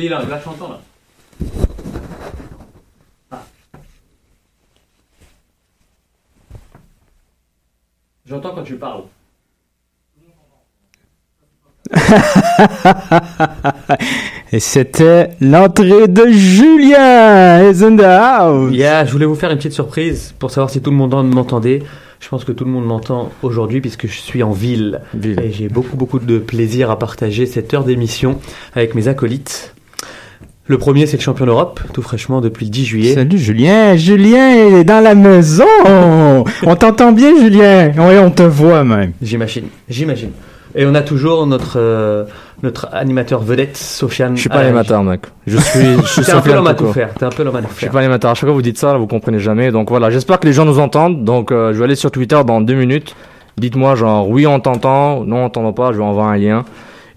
Si, là, là, je t'entends, là. Ah. J'entends quand tu parles. Et c'était l'entrée de Julien is in the house. Yeah, je voulais vous faire une petite surprise pour savoir si tout le monde m'entendait. Je pense que tout le monde m'entend aujourd'hui puisque je suis en ville. Ville. Et j'ai beaucoup beaucoup de plaisir à partager cette heure d'émission avec mes acolytes. Le premier, c'est le champion d'Europe, tout fraîchement depuis le 10 juillet. Salut Julien, Julien est dans la maison. on t'entend bien Julien. Oui, on te voit même. J'imagine, j'imagine. Et on a toujours notre euh, notre animateur vedette, Sofiane. Je suis pas animateur, mec. Je suis, je suis T'es un peu l'homme à tout faire. T'es un peu l'homme à tout Je suis faire. pas animateur. À chaque fois que vous dites ça, là, vous comprenez jamais. Donc voilà, j'espère que les gens nous entendent. Donc euh, je vais aller sur Twitter dans deux minutes. Dites-moi genre oui on t'entend, non on t'entend pas. Je vais envoyer un lien.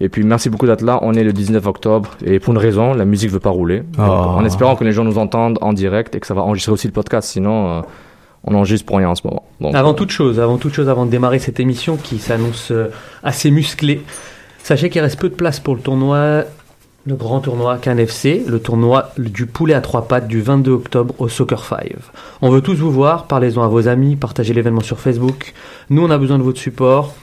Et puis merci beaucoup d'être là. On est le 19 octobre et pour une raison, la musique veut pas rouler. Donc, Oh. En espérant que les gens nous entendent en direct et que ça va enregistrer aussi le podcast. Sinon, euh, on enregistre pour rien en ce moment. Donc, Avant toute chose, avant toute chose, avant de démarrer cette émission qui s'annonce euh, assez musclée, sachez qu'il reste peu de place pour le tournoi, le grand tournoi Cannes FC, le tournoi du poulet à trois pattes du 22 octobre au Soccer 5. On veut tous vous voir, parlez-en à vos amis, partagez l'événement sur Facebook. Nous, on a besoin de votre support.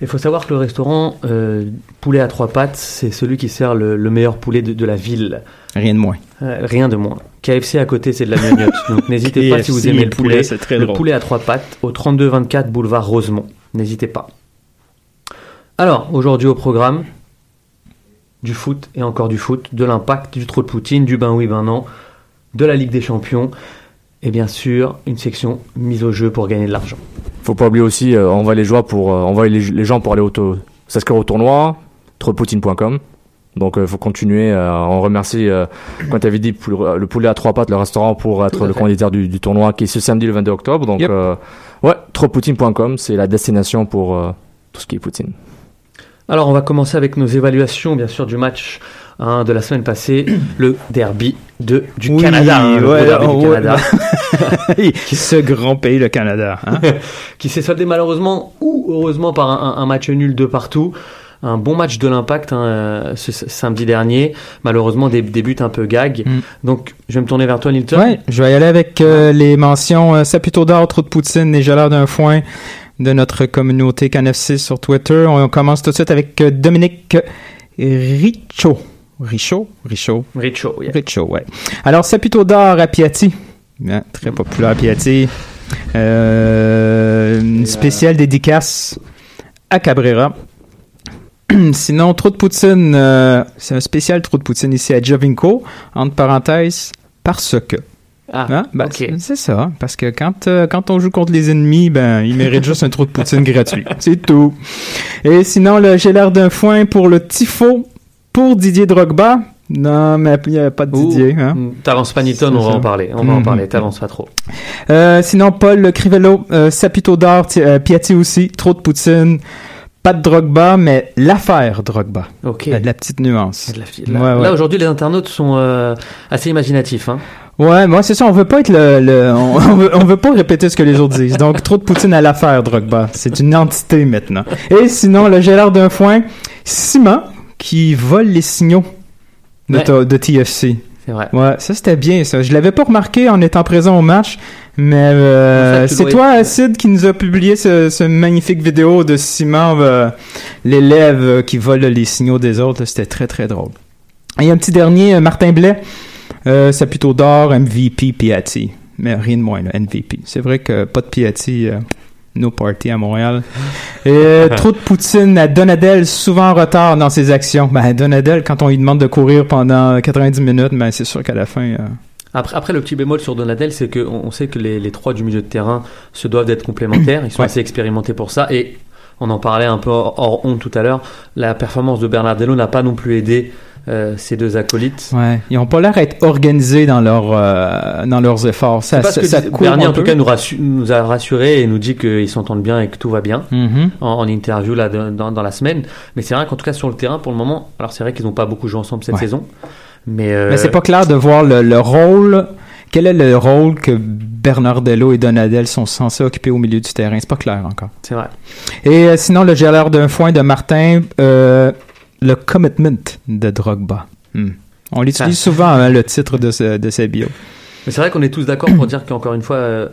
Il faut savoir que le restaurant euh, Poulet à trois pattes, c'est celui qui sert le, le meilleur poulet de, de la ville. Rien de moins. Euh, rien de moins. KFC à côté, c'est de la gnognotte. Donc n'hésitez pas si vous aimez le poulet. très Le poulet à trois pattes au 32-24 boulevard Rosemont. N'hésitez pas. Alors, aujourd'hui au programme, du foot et encore du foot, de l'impact, du trop de Poutine, du ben oui, ben non, de la Ligue des Champions et bien sûr une section mise au jeu pour gagner de l'argent. faut pas oublier aussi, euh, on va les joueurs pour, euh, on va les, les gens pour aller au, to- s'inscrire au tournoi, tropoutine.com. Donc il faut continuer. euh, on remercie, euh, quand tu avais dit le, le poulet à trois pattes, le restaurant pour être le candidat du, du tournoi qui est ce samedi le 22 octobre. Donc Yep. euh, ouais, tropoutine.com, c'est la destination pour euh, tout ce qui est poutine. Alors on va commencer avec nos évaluations bien sûr du match hein, de la semaine passée, le derby de, du Oui, Canada. hein, le gros ouais, derby du oh, ouais. Canada. Ce grand pays, le Canada. hein. qui s'est soldé malheureusement ou heureusement par un, match nul de partout. Un bon match de l'impact hein, ce, ce samedi dernier. Malheureusement, des, des buts un peu gag. Mm. Donc, je vais me tourner vers toi, Nilton. Ouais, je vais y aller avec euh, les mentions euh, Saputo d'or, Trop de Poutine et Jaleur d'un foin de notre communauté CanFC sur Twitter. On commence tout de suite avec euh, Dominique Richaud. Richaud? Richaud. Richo, yeah. Richaud, ouais. Alors, Saputo d'or à Piatti. Hein, très populaire à Piatti. Euh, une spéciale dédicace à Cabrera. Sinon, trop de poutine, euh, c'est un spécial trop de poutine ici à Jovinko, entre parenthèses, parce que. Ah, Hein? Ben, c'est- ça, parce que quand, euh, quand on joue contre les ennemis, ben, ils méritent juste un trou de poutine gratuit. C'est tout. Et sinon, le j'ai l'air d'un foin pour le tifo pour Didier Drogba? Non, mais il n'y a pas de Didier. Hein? mm, T'avances pas, on va ça. en parler. On va en Mhm. parler, t'avances pas trop. Euh, sinon, Paul Crivello, euh, Sapito d'or, Ti- euh, Piatti aussi, trop de poutine. Pas de Drogba, mais l'affaire Drogba. Ok. Il y a de la petite nuance. De la Là, Ouais, ouais. là, aujourd'hui, les internautes sont euh, assez imaginatifs. Hein. Ouais, moi c'est ça, on veut pas être le, le- on, on veut, on veut pas répéter ce que les autres disent. Donc trop de poutine à l'affaire Drogba, c'est une entité maintenant. Et sinon le gélard d'un foin, Simon qui vole les signaux de, Ouais. ta- de TFC. C'est vrai. Ouais, ça c'était bien ça. Je l'avais pas remarqué en étant présent au match, mais euh, En fait, tu c'est toi Acide qui nous a publié ce, ce magnifique vidéo de Simon, euh, l'élève euh, qui vole les signaux des autres. C'était très très drôle. Et un petit dernier, Martin Blais, euh, c'est plutôt d'or, MVP, Piatti. Mais rien de moins, là, MVP. C'est vrai que pas de Piatti, euh, no party à Montréal. Et euh, trop de poutine à Donadel, souvent en retard dans ses actions. Ben, Donadel, quand on lui demande de courir pendant 90 minutes, ben, c'est sûr qu'à la fin... euh, Après, après, le petit bémol sur Donadel, c'est qu'on on sait que les, les trois du milieu de terrain se doivent d'être complémentaires. Ils sont Ouais. assez expérimentés pour ça. Et on en parlait un peu hors, hors honte tout à l'heure. La performance de Bernardello n'a pas non plus aidé euh, ces deux acolytes. Ouais, ils ont pas l'air d'être organisés dans, leur, euh, dans leurs efforts. Ça, parce ça, que ça Bernier, en tout cas, nous, a rassurés et nous dit qu'ils s'entendent bien et que tout va bien Mhm. en, en interview là, dans, dans la semaine. Mais c'est vrai qu'en tout cas, sur le terrain, pour le moment, alors c'est vrai qu'ils n'ont pas beaucoup joué ensemble cette Ouais. saison. Mais, euh, Mais c'est pas clair de voir le, le rôle. Quel est le rôle que Bernardello et Donadel sont censés occuper au milieu du terrain? C'est pas clair encore. c'est vrai. Et euh, sinon, le gélard d'un foin de Martin, euh, le commitment de Drogba. Hmm. On l'utilise souvent, hein, le titre de, ce, de sa bio. Mais c'est vrai qu'on est tous d'accord pour dire qu'encore une fois, euh,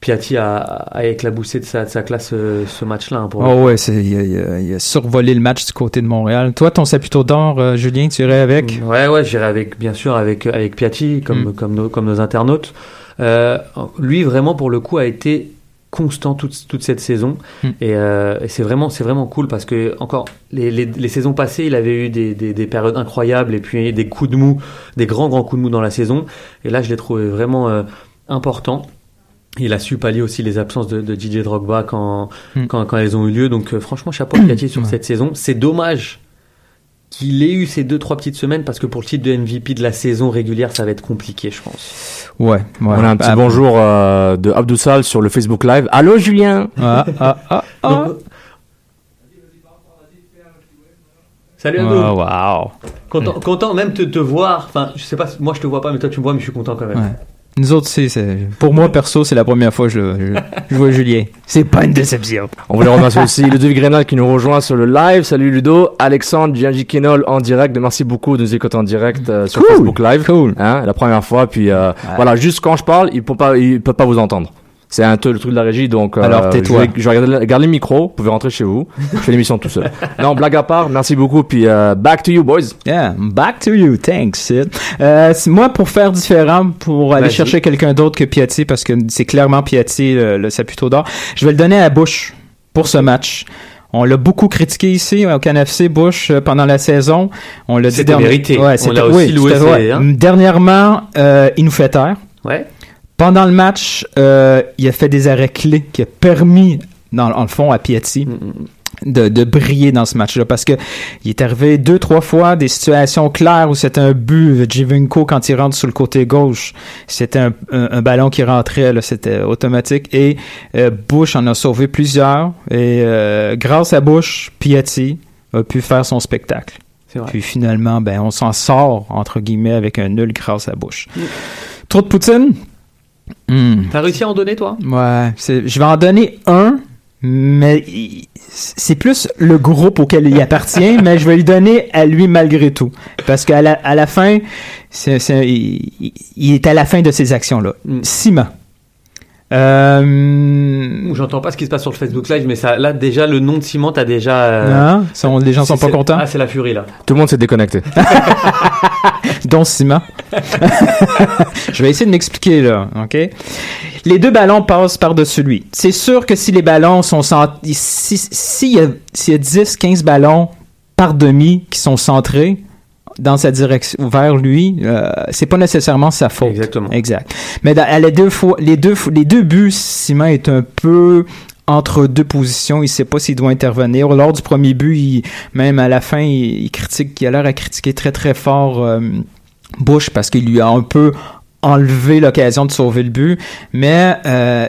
Piatti a, a éclaboussé de sa, de sa classe euh, ce match-là. hein, Oh ouais, il, a, il survolé le match du côté de Montréal. Toi, ton Saputo d'or, euh, Julien, tu irais avec? Ouais, ouais, j'irai avec, bien sûr, avec, avec Piatti, comme, Mm. comme, nos, comme nos internautes. Euh, lui, vraiment, pour le coup, a été constant toute, toute cette saison. Mm. Et, euh, et c'est vraiment, cool parce que, encore, les, les, les saisons passées, il avait eu des, des, des périodes incroyables et puis des coups de mou, des grands, grands coups de mou dans la saison. Et là, je l'ai trouvé vraiment euh, important. Il a su pallier aussi les absences de, de DJ Drogba quand, Mm. quand, quand elles ont eu lieu. Donc, euh, franchement, chapeau à Piatti sur Ouais. cette saison. C'est dommage qu'il ait eu ces deux trois petites semaines parce que pour le titre de MVP de la saison régulière ça va être compliqué je pense Ouais, ouais. On a un petit Ah, bonjour euh, de Abdou Sal sur le Facebook Live. Allô Julien? Ah, ah, ah, ah. Donc, salut Abdou Oh, wow. content, content même de te voir enfin je sais pas moi je te vois pas mais toi tu me vois mais je suis content quand même Ouais. Nous autres, c'est, pour moi, perso, c'est la première fois que je, je, je vois Julien. C'est pas une déception. On voulait remercier aussi Ludovic Grenal qui nous rejoint sur le live. Salut Ludo. Alexandre Giangi Kenol en direct. Merci beaucoup de nous écouter en direct euh, sur Cool. Facebook Live. Cool. Hein, la première fois. Puis euh, voilà, juste quand je parle, il peut pas, il peut pas vous entendre. C'est un peu le truc de la régie, donc euh, Alors, tais-toi. Je vais, je vais regarder, garder le micro. Vous pouvez rentrer chez vous. Je fais l'émission tout seul. non, blague à part. Merci beaucoup. Puis euh, back to you, boys. Yeah, back to you. Thanks, Sid. Euh, moi, pour faire différent, pour aller chercher quelqu'un d'autre que Piatti, parce que c'est clairement Piatti, le, le Saputo d'or, je vais le donner à Bush pour ce match. On l'a beaucoup critiqué ici au CanFC Bush euh, pendant la saison. On l'a dit mérité. Ouais, On l'a aussi oui, loué, hein. Dernièrement, euh, il nous fait taire. ouais Pendant le match, euh, il a fait des arrêts clés qui a permis, dans, dans le fond, à Piatti Mm, mm. de, de briller dans ce match-là. Parce que il est arrivé deux trois fois des situations claires où c'était un but. Jivinko quand il rentre sur le côté gauche c'était un, un- un ballon qui rentrait c'était automatique. Et euh, Bush en a sauvé plusieurs. Et euh, grâce à Bush Piatti a pu faire son spectacle. Vrai. Puis finalement ben on s'en sort entre guillemets avec un nul grâce à Bush. Mm. trop de Poutine Hmm. t'as réussi à en donner toi? Ouais, je vais en donner un, mais c'est plus le groupe auquel il appartient, mais je vais lui donner à lui malgré tout. Parce qu'à la, à la fin, il, il- il est à la fin de ses actions-là. Mm. Simon. Euh, j'entends pas ce qui se passe sur le Facebook Live mais ça là déjà le nom de Simon t'as déjà euh, non, sont- les gens sont pas contents. ah c'est la furie là Tout le monde s'est déconnecté. dont Simon. je vais essayer de m'expliquer là, ok? Les deux ballons passent par-dessus lui. C'est sûr que si les ballons sont cent- si s'il y a s'il y a 10 15 ballons par demi qui sont centrés dans sa direction vers lui, euh, c'est pas nécessairement sa faute. exactement Exact. Mais dans- à les deux fois, les deux, les deux buts, Simon est un peu entre deux positions. Il sait pas s'il doit intervenir. Lors du premier but, il- même à la fin, il, il critique, il a l'air à critiquer très très fort euh, Bush parce qu'il lui a un peu enlevé l'occasion de sauver le but. Mais euh,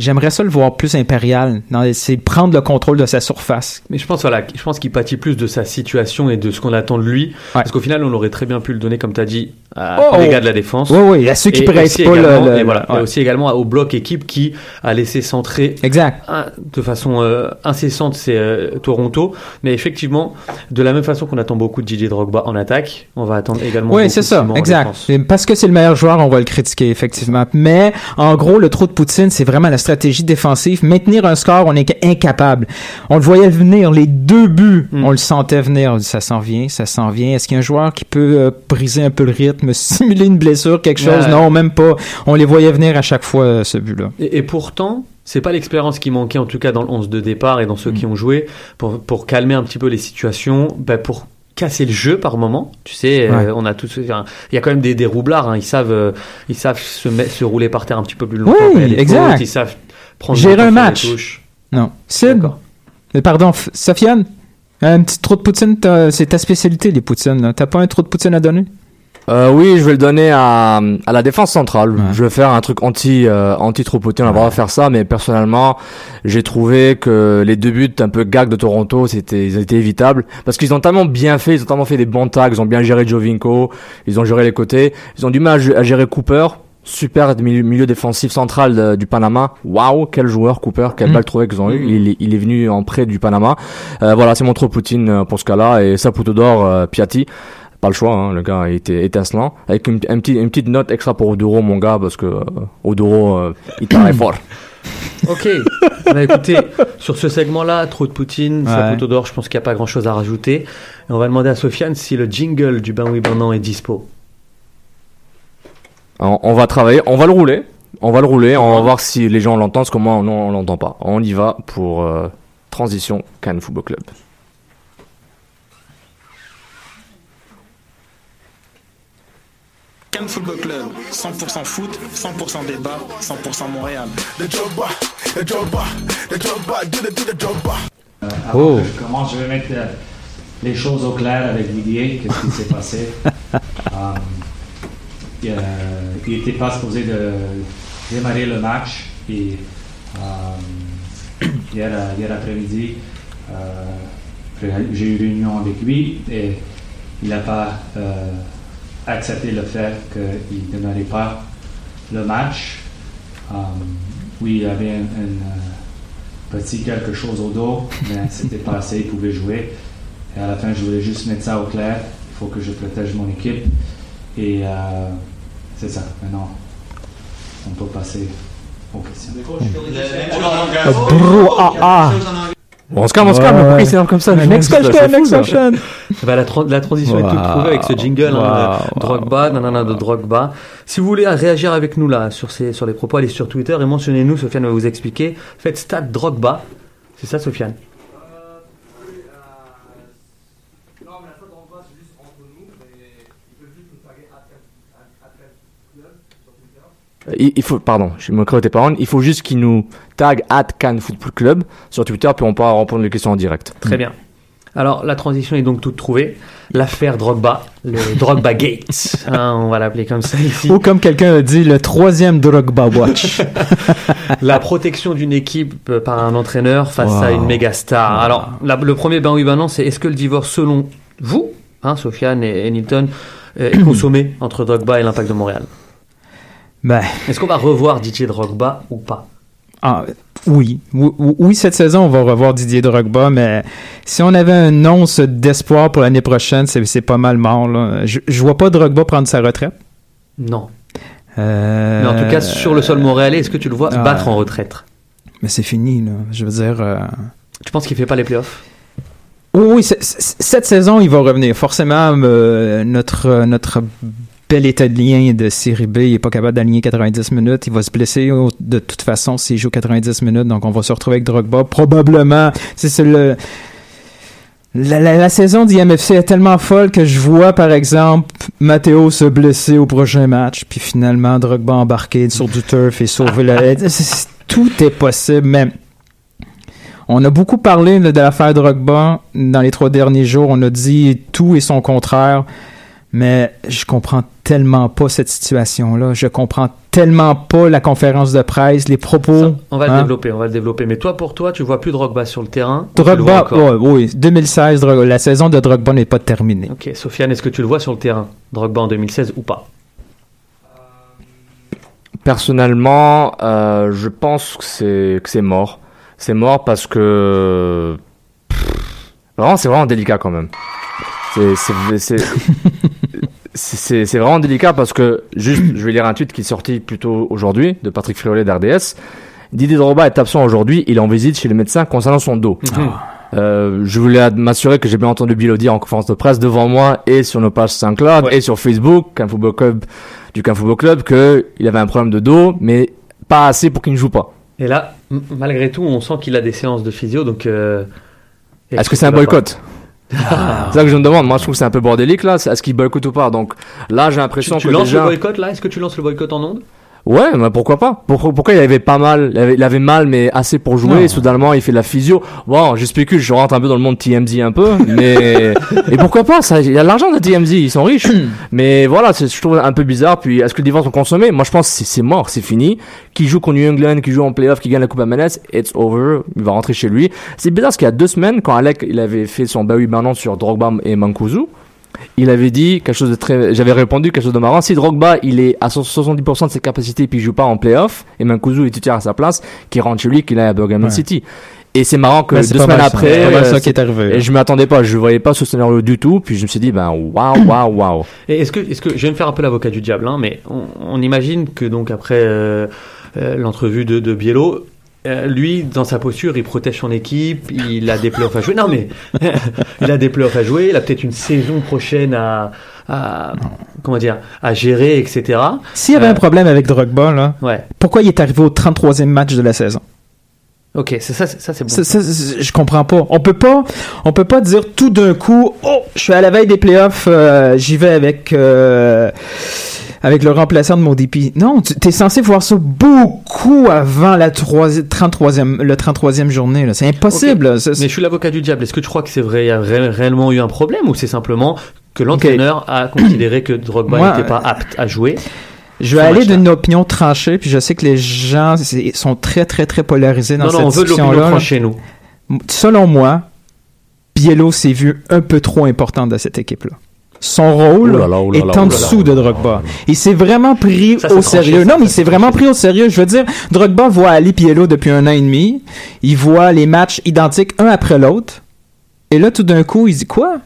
J'aimerais ça le voir plus impérial. C'est prendre le contrôle de sa surface. Mais je pense voilà, je pense qu'il pâtit plus de sa situation et de ce qu'on attend de lui. Parce qu'au final, on aurait très bien pu le donner, comme tu as dit, à Oh, tous les oh. gars de la défense. Oui, oui, à ceux qui aussi pas le- et voilà, ouais. et aussi également au bloc équipe qui a laissé centrer Exact. un- de façon euh, incessante c'est euh, Toronto mais effectivement de la même façon qu'on attend beaucoup de DJ Drogba en attaque on va attendre également Oui, c'est ça, exact. Et Parce que c'est le meilleur joueur, on va le critiquer, effectivement. Mais, en gros, le trou de Poutine, c'est vraiment la stratégie défensive. Maintenir un score, on est incapable. On le voyait venir, les deux buts, Mm. on le sentait venir. Ça s'en vient, ça s'en vient. Est-ce qu'il y a un joueur qui peut euh, briser un peu le rythme, simuler une blessure, quelque chose? Ouais. Non, même pas. On les voyait venir à chaque fois, euh, ce but-là. Et, et pourtant, c'est pas l'expérience qui manquait, en tout cas dans le 11 de départ et dans ceux Mm. qui ont joué, pour, pour calmer un petit peu les situations, bah, pour casser le jeu par moment. Tu sais, euh, on a tous, il y a quand même des, des roublards, hein, ils savent, euh, ils savent se, se rouler par terre un petit peu plus longtemps. Oui, exact. ils savent prendre Gérer un match. Non. Sid, pardon, Sofiane, un petit trou de Poutine, c'est ta spécialité, les Poutines. T'as pas un trou de Poutine à donner? Euh, oui, je vais le donner à, à la défense centrale. Ouais. Je vais faire un truc anti euh, anti. On va pas faire ça, mais personnellement, j'ai trouvé que les deux buts un peu gag de Toronto, c'était ils étaient évitables parce qu'ils ont tellement bien fait, ils ont tellement fait des bons tags, ils ont bien géré Jovinko, ils ont géré les côtés, ils ont du mal à, gérer Cooper. super milieu, milieu défensif central de- du Panama. Waouh, quel joueur Cooper, quelle Mm. balle trouvée qu'ils ont eu. Il, est- il est venu en prêt du Panama. Euh, voilà, c'est mon trop Poutine euh, pour ce cas-là et Saputo d'or euh, Piatti. Pas le choix, hein, le gars était étincelant. Avec une, un petit, une petite note extra pour Oduro, mon gars, parce que euh, Oduro, euh, il travaille fort. Ok. bah écoutez, sur ce segment-là, trop de Poutine, Ouais. Saputo d'or, je pense qu'il n'y a pas grand-chose à rajouter. Et on va demander à Sofiane si le jingle du Ben oui ben non est dispo. On, on va travailler, on va le rouler. On va le rouler, on va voir si les gens l'entendent, parce que moi, non, on l'entend pas. On y va pour euh, Transition Cannes Football Club. Football Club, 100% foot, 100% débat, 100% Montréal. Oh. Je commence, je vais mettre euh, les choses au clair avec Didier, qu'est-ce qui s'est passé. Um, il, euh, il était pas supposé de démarrer le match et um, hier, euh, hier après-midi, euh, j'ai- j'ai eu une réunion avec lui et il n'a pas euh, accepté le fait qu'il ne démarrait pas le match. Um, oui, il avait un, un, euh, petit quelque chose au dos, mais c'était pas assez, il pouvait jouer. Et à la fin, je voulais juste mettre ça au clair. Il faut que je protège mon équipe. Et euh, c'est ça. Maintenant, on peut passer aux questions. Bon, on se calme, on se calme, pourquoi il s'énerve comme ça Next question, next question. Bah, la, tran- la transition est toute Wow. trouvée avec ce jingle hein, Wow. de Drogba, nanana de Drogba. Si vous voulez réagir avec nous là sur, ces, sur les propos, allez sur Twitter et mentionnez-nous, Sofiane va vous expliquer. Faites stade Drogba. C'est ça, Sofiane? Il, il faut, pardon, je me crée tes paroles. Il faut juste qu'il nous tag at Cannes Football Club sur Twitter, puis on pourra répondre les questions en direct. Très bien. Alors, la transition est donc toute trouvée. L'affaire Drogba, le Drogba Gate, hein, on va l'appeler comme ça ici. Ou comme quelqu'un a dit, le troisième Drogba Watch. La protection d'une équipe euh, par un entraîneur face à une méga star. Alors, la- le premier ben oui, ben non, c'est est-ce que le divorce, selon vous, hein, Sofiane et, et Nilton, euh, est consommé entre Drogba et l'Impact de Montréal? Ben, Est-ce qu'on va revoir Didier Drogba ou pas? Ah, oui. oui. Oui, cette saison, on va revoir Didier Drogba, mais si on avait un once d'espoir pour l'année prochaine, c'est pas mal mort. Là. Je, je vois pas Drogba prendre sa retraite. Non. Euh, Mais en tout cas, sur le sol montréalais, est-ce que tu le vois ouais. battre en retraite? Mais c'est fini, là. Je veux dire... euh, Tu penses qu'il fait pas les playoffs? Oui, cette saison, il va revenir. Forcément, euh, notre, notre Italien de série B, il est pas capable d'aligner 90 minutes. Il va se blesser de toute façon s'il joue 90 minutes. Donc, on va se retrouver avec Drogba. Probablement, c'est le... La, la- la saison d'IMFC est tellement folle que je vois, par exemple, Matteo se blesser au prochain match, puis finalement, Drogba embarquer sur du turf et sauver la... C'est- c'est- Tout est possible, mais... On a beaucoup parlé là, de l'affaire Drogba dans les trois derniers jours. On a dit tout et son contraire. Mais je comprends tellement pas cette situation-là. Je comprends tellement pas la conférence de presse, les propos. Ça, On va le Hein? développer, on va le développer. Mais toi, pour toi, tu vois plus Drogba sur le terrain Drogba, ouais, oui, 2016, Drogba- la saison de Drogba n'est pas terminée. Ok, Sofiane, est-ce que tu le vois sur le terrain Drogba en 2016 ou pas? Personnellement, euh, je pense que c'est que c'est mort. C'est mort parce que pff, vraiment c'est vraiment délicat quand même. C'est c'est c'est c'est vraiment délicat parce que juste je vais lire un tweet qui est sorti plutôt aujourd'hui de Patrick Friolet d'RDS. Didier Drogba est absent aujourd'hui, il est en visite chez le médecin concernant son dos. Euh, je voulais m'assurer que j'ai bien entendu Bill dire en conférence de presse devant moi et sur nos pages Ouais. et sur Facebook, Can Football Club, du Can Football Club, que il avait un problème de dos, mais pas assez pour qu'il ne joue pas. Et là, malgré tout, on sent qu'il a des séances de physio, donc. euh, Est-ce que c'est un pas C'est ça que je me demande. Moi, je trouve que c'est un peu bordélique là. Est-ce qu'il boycotte ou pas? Donc là, j'ai Tu, l'impression tu que lances déjà. le boycott là? Est-ce que tu lances le boycott en ondes? Ouais, mais pourquoi pas? Pourquoi, pourquoi il avait pas mal il avait, il avait mal, mais assez pour jouer. Non. Et soudainement, il fait de la physio. Bon, je spécule, je rentre un peu dans le monde TMZ un peu, mais et pourquoi pas? Ça, il y a de l'argent de TMZ, ils sont riches. mais voilà, je trouve un peu bizarre. Puis, est-ce que les divorces sont consommés Moi, je pense que c'est- mort, c'est fini. Qui joue contre New England, qui joue en playoff, qui gagne la Coupe MLS, it's over. Il va rentrer chez lui. C'est bizarre parce qu'il y a deux semaines, quand Alec il avait fait son bah oui maintenant sur Drogba et Mankuzu. Il avait dit quelque chose de très. J'avais répondu quelque chose de marrant. Si Drogba, il est à 70% de ses capacités puis il joue pas en playoff, et Mankuzu est titulaire à sa place, qu'il rentre chez lui, qu'il aille à Birmingham Ouais. City. Et c'est marrant que Ben, deux semaines mal après, euh, ça qui est arrivé. et je m'attendais pas, je voyais pas ce scénario du tout, puis je me suis dit, ben, waouh, waouh, waouh. Et est-ce que, est-ce que, je vais me faire un peu l'avocat du diable, hein, mais on, on imagine que donc après euh, euh, l'entrevue de, de Biello, euh, lui, dans sa posture, il protège son équipe, il a des playoffs à jouer. Non, mais il a des playoffs à jouer, il a peut-être une saison prochaine à, à comment dire, à gérer, etc. S'il y avait Euh, un problème avec Drogba, là, Ouais. pourquoi il est arrivé au 33e match de la saison? Ok, c'est ça, c'est- ça c'est bon. Ça, ça, ça, je comprends pas. On peut pas, on peut pas dire tout d'un coup, oh, je suis à la veille des playoffs, euh, j'y vais avec euh, avec le remplaçant de mon DP. Non, tu es censé voir ça beaucoup avant la troisi- 33e, le 33e journée. là. C'est impossible. là. Ça, Mais je suis l'avocat du diable. Est-ce que tu crois que c'est vrai, il y a ré- réellement eu un problème ou c'est simplement que l'entraîneur a considéré que Drogba n'était pas apte à jouer je vais aller d'une opinion tranchée, puis je sais que les gens sont très très très polarisés dans Non, cette non, on veut discussion-là. nous. Selon moi, Biello s'est vu un peu trop important dans cette équipe-là. Son rôle là là, là est en dessous de Drogba. Il s'est vraiment pris Ça, c'est au sérieux. non, mais il ça, s'est c'est vraiment pris au sérieux. Je veux dire, Drogba voit Ali Biello depuis un an et demi. Il voit les matchs identiques un après l'autre. Et là, tout d'un coup, il dit quoi?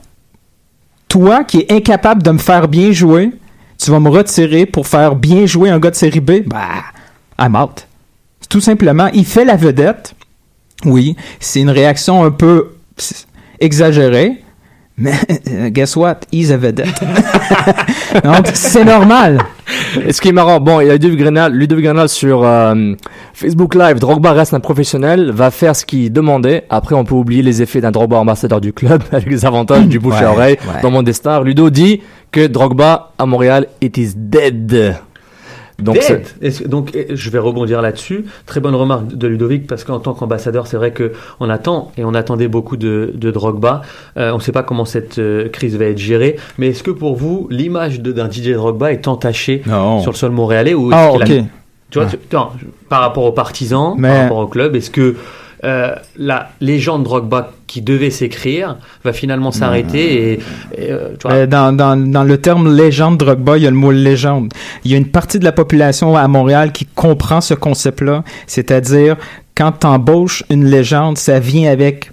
Toi qui es incapable de me faire bien jouer, tu vas me retirer pour faire bien jouer un gars de série B? Bah, I'm out. Tout simplement, il fait la vedette. Oui, c'est une réaction un peu exagérée. Mais guess what? He's a vedette. Donc, c'est normal. Et ce qui est marrant, bon, il y a Ludovic Grenal, Ludovic Grenal sur euh, Facebook Live, Drogba reste un professionnel, va faire ce qu'il demandait. Après, on peut oublier les effets d'un Drogba ambassadeur du club, avec les avantages du bouche Ouais, à oreille ouais. dans Monde des Stars. Ludo dit que Drogba à Montréal, it is dead. Donc, donc, eh, je vais rebondir là-dessus. Très bonne remarque de Ludovic parce qu'en tant qu'ambassadeur, c'est vrai que on attend et on attendait beaucoup de, de Drogba. Euh, on ne sait pas comment cette euh, crise va être gérée, mais est-ce que pour vous, l'image d'un DJ Drogba est entachée Non. sur le sol montréalais ou est-ce Ah, qu'il a- ok. Tu vois, Ouais. tu- non, par rapport aux partisans, Mais- par rapport au club, est-ce que euh, la légende Drogba qui devait s'écrire va finalement s'arrêter et, et, euh, tu vois, Euh, dans, dans, dans le terme légende Drogba, il y a le mot légende. Il y a une partie de la population à Montréal qui comprend ce concept-là, c'est-à-dire quand t'embauches une légende, ça vient avec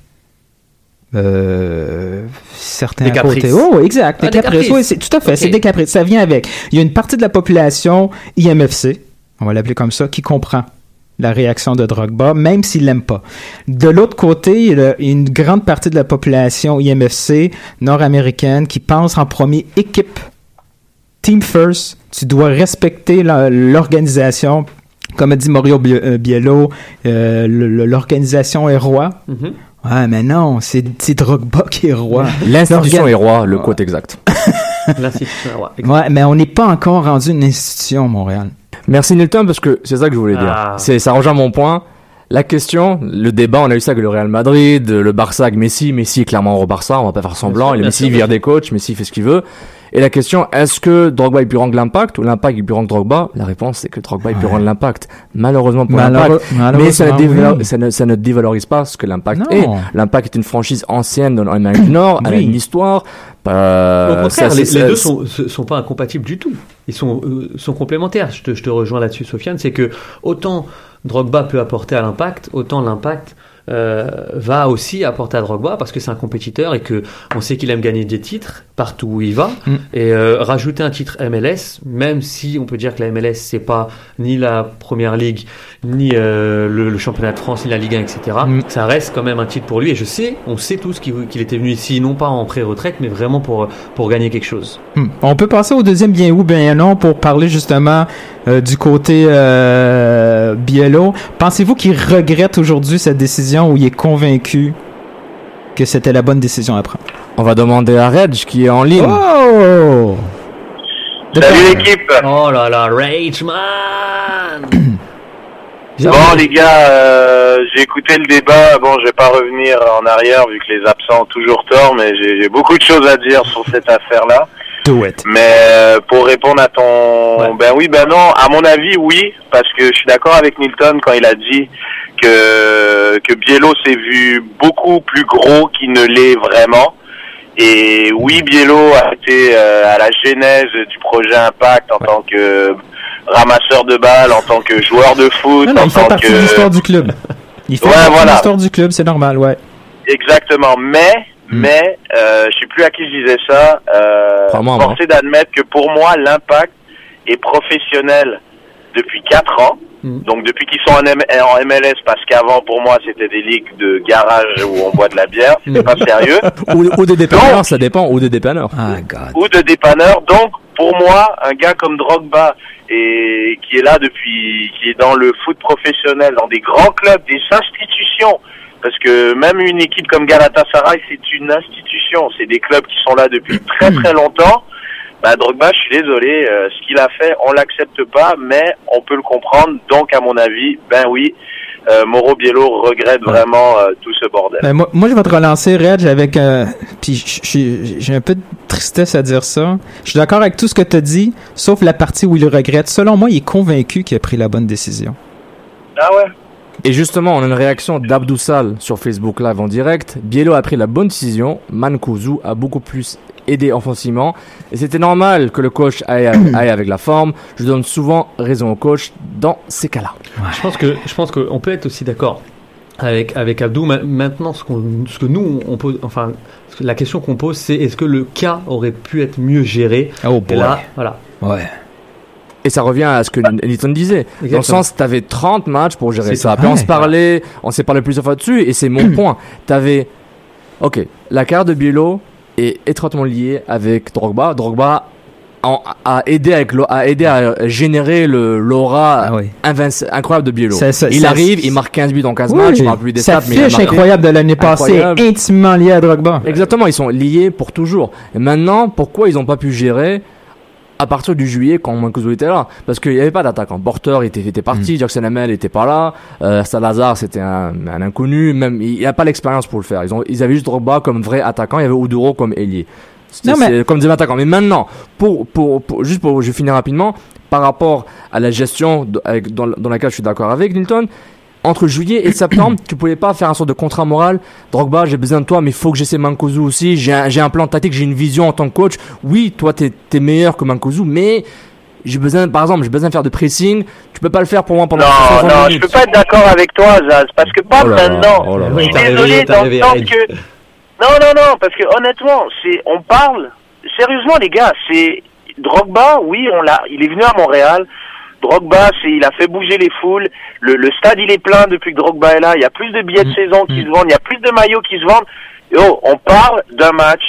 euh, certains Des caprices. côtés. Oh, exact, des, Ah, des caprices. caprices. Oui, c'est tout à fait, c'est des caprices. Ça vient avec. Il y a une partie de la population IMFC, on va l'appeler comme ça, qui comprend la réaction de Drogba, même s'il l'aime pas. De l'autre côté, il y a une grande partie de la population IMFC nord-américaine qui pense en premier équipe. Team first, tu dois respecter l'organisation. Comme a dit Mario euh, Biello, euh, le- le- l'organisation est roi. mhm. Ouais, mais non, c'est Drogba qui est roi. l'institution est roi, le quote exact. l'institution. ouais. Ouais, mais on n'est pas encore rendu une institution, Montréal. Merci Nilton, parce que c'est ça que je voulais dire. Ah. C'est, ça rejoint mon point. La question, le débat, on a eu ça avec le Real Madrid, le Barça avec Messi. Messi est clairement au Barça, on va pas faire semblant. bien Messi vire des coachs, Messi fait ce qu'il veut. Et la question, est-ce que Drogba est plus grand que l'impact ou l'impact est plus grand que Drogba? La réponse, c'est que Drogba est plus grand que l'impact. Malheureusement pour l'impact. Mais ça ne, malheureusement, dévalor- oui. ça, ne, ça ne dévalorise pas ce que l'impact est. L'impact est une franchise ancienne dans l'Amérique du Nord, elle a Oui. une histoire. Euh, Au contraire, ça, les, deux sont, sont pas incompatibles du tout. Ils sont, euh, sont complémentaires. Je te, je te rejoins là-dessus, Sofiane. C'est que autant Drogba peut apporter à l'impact, autant l'impact euh, va aussi apporter à Drogba parce que c'est un compétiteur et que on sait qu'il aime gagner des titres partout où il va. Mm. Et euh, rajouter un titre MLS, même si on peut dire que la MLS c'est pas ni la première ligue, ni euh, le, le championnat de France, ni la Ligue 1, etc. Mm. Ça reste quand même un titre pour lui. Et je sais, on sait tous qu'il était venu ici non pas en pré-retraite, mais vraiment pour pour gagner quelque chose. Hmm. On peut passer au deuxième bien ou bien non pour parler justement euh, du côté euh, Biello. Pensez-vous qu'il regrette aujourd'hui cette décision ou il est convaincu que c'était la bonne décision à prendre? On va demander à Reg qui est en ligne. Oh! Salut l'équipe Oh là là, Rage Man Bon les gars, euh, j'ai écouté le débat, bon je vais pas revenir en arrière vu que les absents ont toujours tort, mais j'ai j'ai beaucoup de choses à dire sur cette affaire-là. Do it. Mais euh, pour répondre à ton... Ouais. Ben oui, ben non, à mon avis oui, parce que je suis d'accord avec Nilton quand il a dit que, que Biello s'est vu beaucoup plus gros qu'il ne l'est vraiment. Et oui, Biello a été euh, à la genèse du projet Impact en tant que ramasseur de balles, en tant que joueur de foot, Non, non, en il fait tant partie que de l'histoire du club. Il fait Ouais, partie voilà. de l'histoire du club, c'est normal, ouais. Exactement, mais mais euh, je sais plus à qui je disais ça. Euh, forcé d'admettre que pour moi, l'impact est professionnel depuis 4 ans. Mm. Donc depuis qu'ils sont en, M- en MLS, parce qu'avant pour moi c'était des ligues de garage où on boit de la bière, c'était pas sérieux, Ou, ou des dépanneurs, ça dépend, ou des dépanneurs. Ah, God. ou de dépanneurs. Donc pour moi, un gars comme Drogba et qui est là depuis, qui est dans le foot professionnel, dans des grands clubs, des institutions, parce que même une équipe comme Galatasaray, c'est une institution, c'est des clubs qui sont là depuis très très longtemps. Bah, Drogba, je suis désolé, euh, ce qu'il a fait, on l'accepte pas, mais on peut le comprendre. Donc, à mon avis, ben oui, euh, Mauro Biello regrette vraiment euh, tout ce bordel. Ben, moi, moi, je vais te relancer, Reg, avec... euh, puis j'ai un peu de tristesse à dire ça. Je suis d'accord avec tout ce que tu as dit, sauf la partie où il regrette. Selon moi, il est convaincu qu'il a pris la bonne décision. Ah ouais? Et justement, on a une réaction d'Abdou Sal sur Facebook Live en direct. Biello a pris la bonne décision. Mankuzu a beaucoup plus aidé offensivement. Et c'était normal que le coach aille, aille avec la forme. Je donne souvent raison au coach dans ces cas-là. Je pense que je pense qu'on peut être aussi d'accord avec avec Abdou. Ma- Maintenant, ce, que nous on pose, enfin, la question qu'on pose, c'est est-ce que le cas aurait pu être mieux géré? Oh Et là, voilà. Ouais. Et ça revient à ce que Nilton disait. Dans le sens, t'avais 30 matchs pour gérer ça. Puis on se parlait, on s'est parlé plusieurs fois dessus, et c'est mon point. T'avais, ok, la carrière de Biello est étroitement liée avec Drogba. Drogba a aidé avec a aidé à générer le l'aura Ah oui. incroyable de Biello. Ça- ça- il ça- arrive, il marque 15 buts en 15 Oui, matchs, je plus des stats, mais il marqué. incroyable de l'année passée intimement liée à Drogba. Exactement, ils sont liés pour toujours. Et maintenant, pourquoi ils n'ont pas pu gérer à partir du juillet quand Mancuso était là Parce qu'il n'y avait pas d'attaquant. Porter était, était Mm. parti, Jackson Hamel était pas là, euh, Salazar c'était un, un inconnu, même il n'a pas l'expérience pour le faire. Ils, ont, ils avaient juste Drogba comme vrai attaquant, il y avait Uduro comme ailier. Non, mais- comme deuxième attaquant. Mais maintenant, pour, pour, pour- juste pour, je finir rapidement, par rapport à la gestion de- avec, dans, dans laquelle je suis d'accord avec Nilton, entre juillet et septembre, tu pouvais pas faire un sort de contrat moral. Drogba, j'ai besoin de toi, mais il faut que j'essaie Mankozu aussi. J'ai un, un plan tactique, j'ai une vision en tant que coach. Oui, toi, t'es es meilleur que Mankozu, mais j'ai besoin, par exemple, j'ai besoin de faire de pressing. Tu peux pas le faire pour moi pendant Non, 60 non, je minutes. peux pas être d'accord avec toi, Zaz, parce que pas Oh là là, maintenant. oh là là. Je suis désolé dans le que... Non, non, non, parce que honnêtement, c'est, on parle, sérieusement les gars, c'est Drogba, oui, on l'a, il est venu à Montréal. Drogba, c'est, il a fait bouger les foules. Le, le stade, il est plein depuis que Drogba est là. Il y a plus de billets de saison qui se vendent. Il y a plus de maillots qui se vendent. Yo, on parle d'un match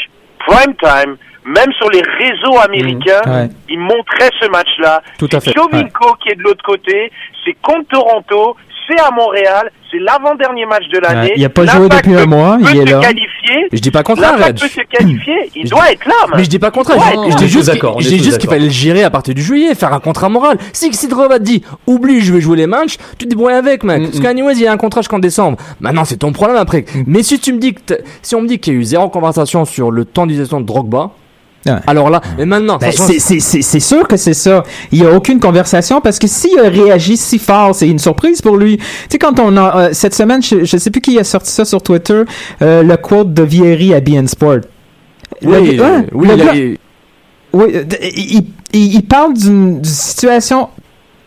prime time. Même sur les réseaux américains, Ouais. ils montraient ce match-là. Tout à C'est fait. Jovinko qui est de l'autre côté. C'est contre Toronto. C'est à Montréal. C'est l'avant-dernier match de l'année. Ouais, il a pas joué depuis un mois, il est se là. qualifier. Je dis pas contraire, L'Impact Reg. peut se qualifier. Il Je doit être là, man. Mais je dis pas contraire, je, dis juste, d'accord, on est je dis tous juste qu'il fallait le gérer à partir du juillet, faire un contrat moral. Si, si Drogba te dit, oublie, je vais jouer les matchs, tu te débrouilles avec, mec. Mm, Parce mm. qu'anyways, il y a un contrat jusqu'en décembre. Maintenant, c'est ton problème après. Mais si tu me dis que, si on me dit qu'il y a eu zéro conversation sur le temps d'utilisation de Drogba, Ouais. alors là, mais maintenant, Ben, c'est- sûr que c'est ça. Il n'y a aucune conversation parce que s'il a réagi si fort, c'est une surprise pour lui. Tu sais, quand on a, euh, cette semaine, je, je sais plus qui a sorti ça sur Twitter, euh, le quote de Vieri à BN Sport. oui, Le- hein, oui, le il a- gars- il- oui, il, il, il parle d'une situation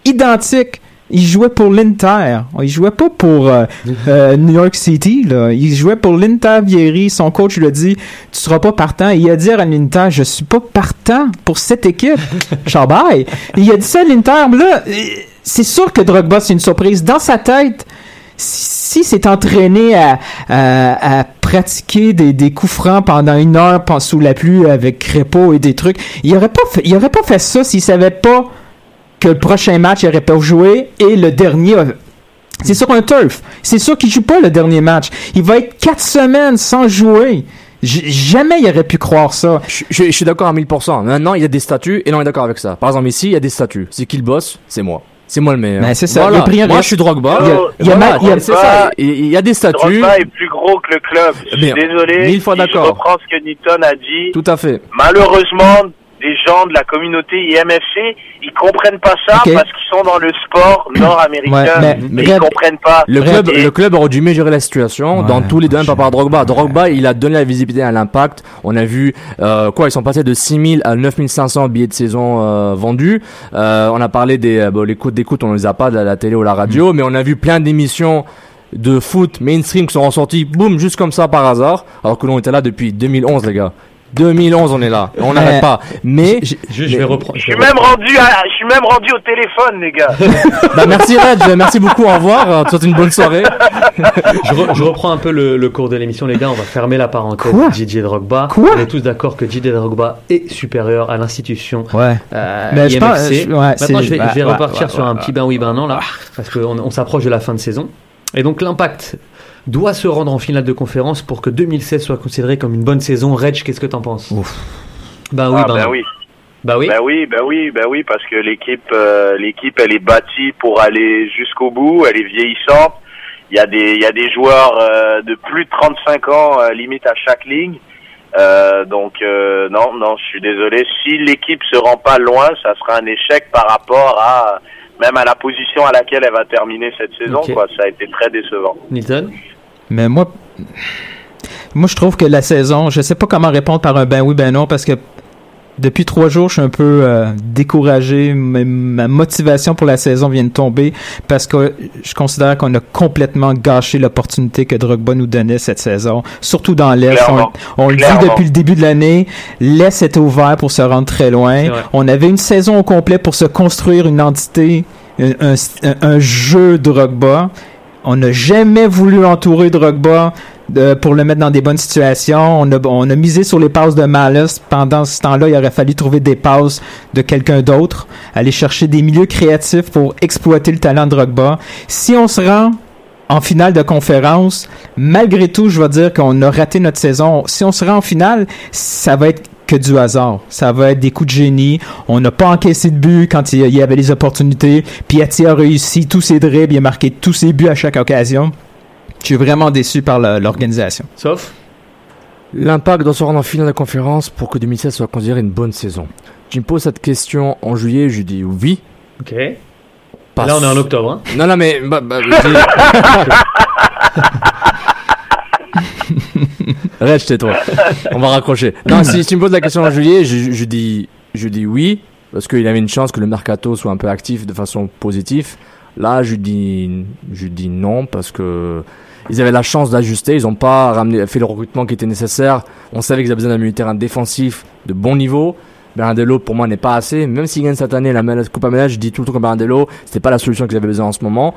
identique. Il jouait pour l'Inter. Il jouait pas pour euh, euh, New York City. Là. Il jouait pour l'Inter Vieri. Son coach lui a dit Tu seras pas partant. Il a dit à l'Inter Je suis pas partant pour cette équipe. Chabaye. Il a dit ça à l'Inter. mais Là, euh, c'est sûr que Drogba, c'est une surprise. Dans sa tête, si s'est entraîné à, à, à pratiquer des, des coups francs pendant une heure sous la pluie avec Crépeau et des trucs, il aurait pas fait, il aurait pas fait ça s'il savait pas que le prochain match il aurait pas joué et le dernier c'est sur un turf. C'est sûr qu'il joue pas le dernier match. Il va être quatre semaines sans jouer. J- jamais il aurait pu croire ça. je, je- je suis d'accord à 1000%. Maintenant, il y a des statuts et là, on est d'accord avec ça. Par exemple, ici, il y a des statuts. C'est qui le boss? C'est moi. C'est moi le meilleur. Ben, c'est ça. Voilà. Moi, je suis Drogba. Il y a- il y a Voilà, ma- il y a-. Il il y a des statuts. Drogba est plus gros que le club. Je suis Mais- désolé. mille fois si Je d'accord. reprends ce que Newton a dit. Tout à fait. Malheureusement, des gens de la communauté IMFC, ils comprennent pas ça parce qu'ils sont dans le sport nord-américain. Ouais, mais- mais ils comprennent pas. Le club, Et- le club aurait dû mieux gérer la situation Ouais, dans tous les domaines par rapport à Drogba. Drogba, il a donné la visibilité à l'impact. On a vu euh, quoi Ils sont passés de 6000 à 9500 billets de saison euh, vendus. Euh, on a parlé des bon, les coûts d'écoute, on les a pas de la, la télé ou la radio, Mm. mais on a vu plein d'émissions de foot mainstream qui sont ressorties, boum, juste comme ça par hasard, alors que l'on était là depuis 2011, les gars. 2011, on est là, on n'arrête pas. Mais Je, je vais reprendre. Je suis même rendu, à, je suis même rendu au téléphone, les gars. bah, merci Reg, merci beaucoup, au revoir, euh, te souhaite une bonne soirée. Je, re- je reprends un peu le, le cours de l'émission, les gars. On va fermer la parenthèse Quoi Didier Drogba. Quoi on est tous d'accord que Didier Drogba est supérieur à l'institution Ouais. euh, Mais IMFC. pense- je- ouais, Maintenant, je vais, ouais, repartir ouais, sur un petit ben oui, ben non là, parce qu'on on s'approche de la fin de saison. Et donc l'impact doit se rendre en finale de conférence pour que 2016 soit considéré comme une bonne saison. Reg, qu'est-ce que t'en penses? Ben oui, ah, ben, ben oui. Bah oui? Ben oui, ben oui, ben oui, parce que l'équipe, euh, l'équipe, elle est bâtie pour aller jusqu'au bout. Elle est vieillissante. Il y a des, il y a des joueurs euh, de plus de 35 ans, euh, limite à chaque ligne. Euh, donc euh, non, non, je suis désolé. Si l'équipe se rend pas loin, ça sera un échec par rapport à même à la position à laquelle elle va terminer cette saison. Quoi, ça a été très décevant. Nilton Mais moi, moi, je trouve que la saison, je sais pas comment répondre par un ben oui, ben non, parce que depuis trois jours, je suis un peu euh, découragé. Ma, ma motivation pour la saison vient de tomber parce que je considère qu'on a complètement gâché l'opportunité que Drogba nous donnait cette saison, surtout dans l'Est. On, le dit depuis le début de l'année, l'Est était ouvert pour se rendre très loin. On avait une saison au complet pour se construire une entité, un, un, un jeu Drogba. On n'a jamais voulu entourer Drogba euh, pour le mettre dans des bonnes situations. On a, misé sur les passes de Malice. Pendant ce temps-là, il aurait fallu trouver des passes de quelqu'un d'autre, aller chercher des milieux créatifs pour exploiter le talent de Drogba. Si on se rend en finale de conférence, malgré tout, je vais dire qu'on a raté notre saison. Si on se rend en finale, ça va être que du hasard. Ça va être des coups de génie. On n'a pas encaissé de but quand il y avait les opportunités. Piatti a réussi tous ses dribbles, il a marqué tous ses buts à chaque occasion. Je suis vraiment déçu par la- l'organisation. Sauf? L'impact doit se rendre en finale de conférence pour que 2016 soit considéré une bonne saison. Tu me poses cette question en juillet, je dis oui. Ok. Parce- Là, on est en octobre. Hein. Non, non, mais. bah, bah, Reste tais-toi. On va raccrocher. Non, si, tu me poses la question en juillet, je, dis, je dis oui, parce qu'il avait une chance que le mercato soit un peu actif de façon positive. Là, je dis, je dis non, parce que ils avaient la chance d'ajuster. Ils n'ont pas ramené, fait le recrutement qui était nécessaire. On savait qu'ils avaient besoin d'un milieu terrain défensif de bon niveau. Bernardello, pour moi, n'est pas assez. Même s'il gagne cette année la Coupe Américaine, je dis tout le temps que Bernardello, c'était pas la solution qu'ils avaient besoin en ce moment.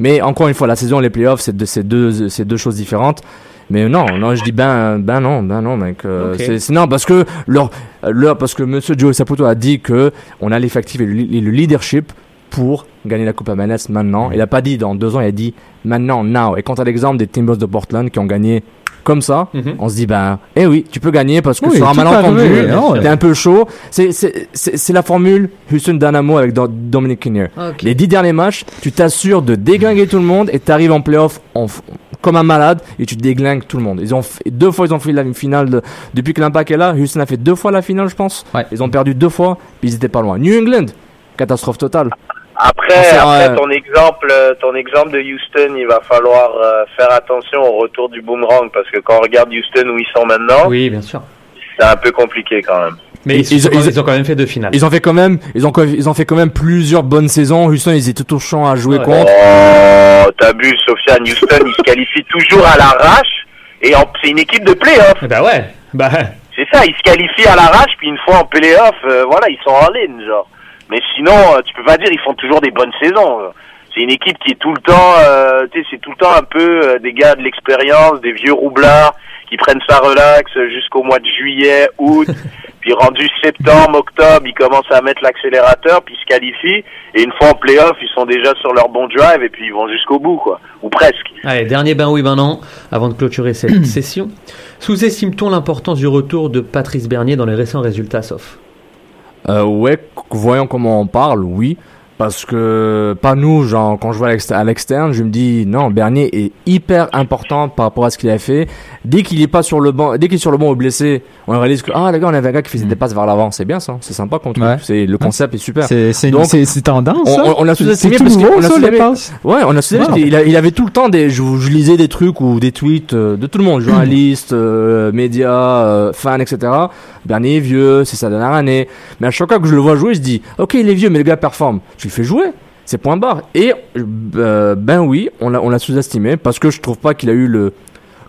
Mais encore une fois, la saison et les playoffs, c'est deux, c'est deux, c'est deux choses différentes. Mais non, non, je dis ben, ben non, ben non, mec. euh, c'est, non, parce que leur, leur, parce que Monsieur Joe Saputo a dit que on a l'effectif et le, leadership pour gagner la Coupe Amanes maintenant. Il a pas dit dans deux ans, il a dit maintenant, now. Et quant à l'exemple des Timbers de Portland qui ont gagné comme ça, Mhm. on se dit ben, eh oui, tu peux gagner parce que Oui, sur un malentendu, t'es un peu chaud. C'est, c'est, c'est, c'est la formule Houston Dynamo avec Do- Dominic Kinnear. Les dix derniers matchs, tu t'assures de déglinguer tout le monde et t'arrives en playoff en f- comme un malade et tu déglingues tout le monde. Ils ont fait, deux fois ils ont fait la finale de- depuis que l'impact est là. Houston a fait deux fois la finale, je pense. Ouais. Ils ont perdu deux fois, puis ils étaient pas loin. New England, catastrophe totale. Après, après ton exemple, euh, ton exemple de Houston, il va falloir euh, faire attention au retour du boomerang parce que quand on regarde Houston où ils sont maintenant, Oui, bien sûr. c'est un peu compliqué quand même. Mais Ils- ils, ils- ont, ils- ils ont quand même fait deux finales. Ils ont fait quand même, ils ont, ils ont fait quand même plusieurs bonnes saisons. Houston, ils étaient tout au champ à jouer Ouais. contre. Oh, t'abuses, Sofiane. Houston, ils se qualifient toujours à l'arrache et en- c'est une équipe de play-off. Eh ben ouais. Bah, C'est ça, ils se qualifient à l'arrache puis une fois en play-off, euh, voilà, ils sont en ligne, genre. Mais sinon, euh, tu peux pas dire ils font toujours des bonnes saisons. C'est une équipe qui est tout le temps, euh, tu sais, c'est tout le temps un peu euh, des gars de l'expérience, des vieux roublards qui prennent ça relax jusqu'au mois de juillet, août, puis rendu septembre, octobre, ils commencent à mettre l'accélérateur, puis ils se qualifient, et une fois en playoff, ils sont déjà sur leur bon drive, et puis ils vont jusqu'au bout, quoi, ou presque. allez, dernier ben oui, ben non, avant de clôturer cette session. Sous-estime-t-on l'importance du retour de Patrice Bernier dans les récents résultats, sauf Euh, ouais, voyons comment on parle, oui. Parce que, pas nous, genre, quand je vois à l'externe, je me dis, non, Bernier est hyper important par rapport à ce qu'il a fait. Dès qu'il est pas sur le banc, dès qu'il est sur le banc ou blessé, on réalise que ah les gars, on avait un gars qui faisait des passes vers l'avant. C'est bien ça, c'est sympa truc. Ouais. C'est le concept est super. C'est c'est tendance. on- ça? on- on l'a C'est- sous-estimé parce nouveau, a ça, sous-estimé- les passes. Ouais, on a Wow. il, a- il avait tout le temps des, je, je lisais des trucs ou des tweets euh, de tout le monde, journalistes, euh, médias, euh, fans, etc. Bernier est vieux, c'est sa dernière année. Mais à chaque fois que je le vois jouer, je dis, ok, il est vieux, mais le gars performe. Tu le fais jouer. C'est point barre. Et euh, ben oui, on l'a, on l'a sous-estimé parce que je trouve pas qu'il a eu le,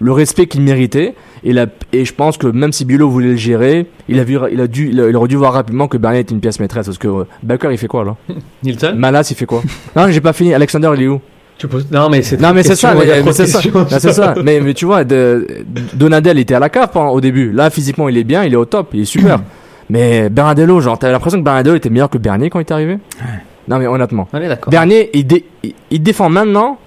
le respect qu'il méritait. Et, la, et je pense que même si Biolo voulait le gérer, il a, vu, il a dû, il, a- il aurait dû voir rapidement que Bernier était une pièce maîtresse. Parce que euh, Baker, il fait quoi là Nilton Malas, il fait quoi Non, j'ai pas fini. Alexander, il est où tu poses... Non, mais c'est non mais c'est ça, mais, mais c'est ça. Non, ça. Mais, mais tu vois, de, Donadel était à la cave au début. Là, physiquement, il est bien, il est au top, il est super. mais Bernardello, genre, t'avais l'impression que Bernardello était meilleur que Bernier quand il est arrivé? Non mais honnêtement, On est d'accord. Bernier, il, dé- il, il défend maintenant.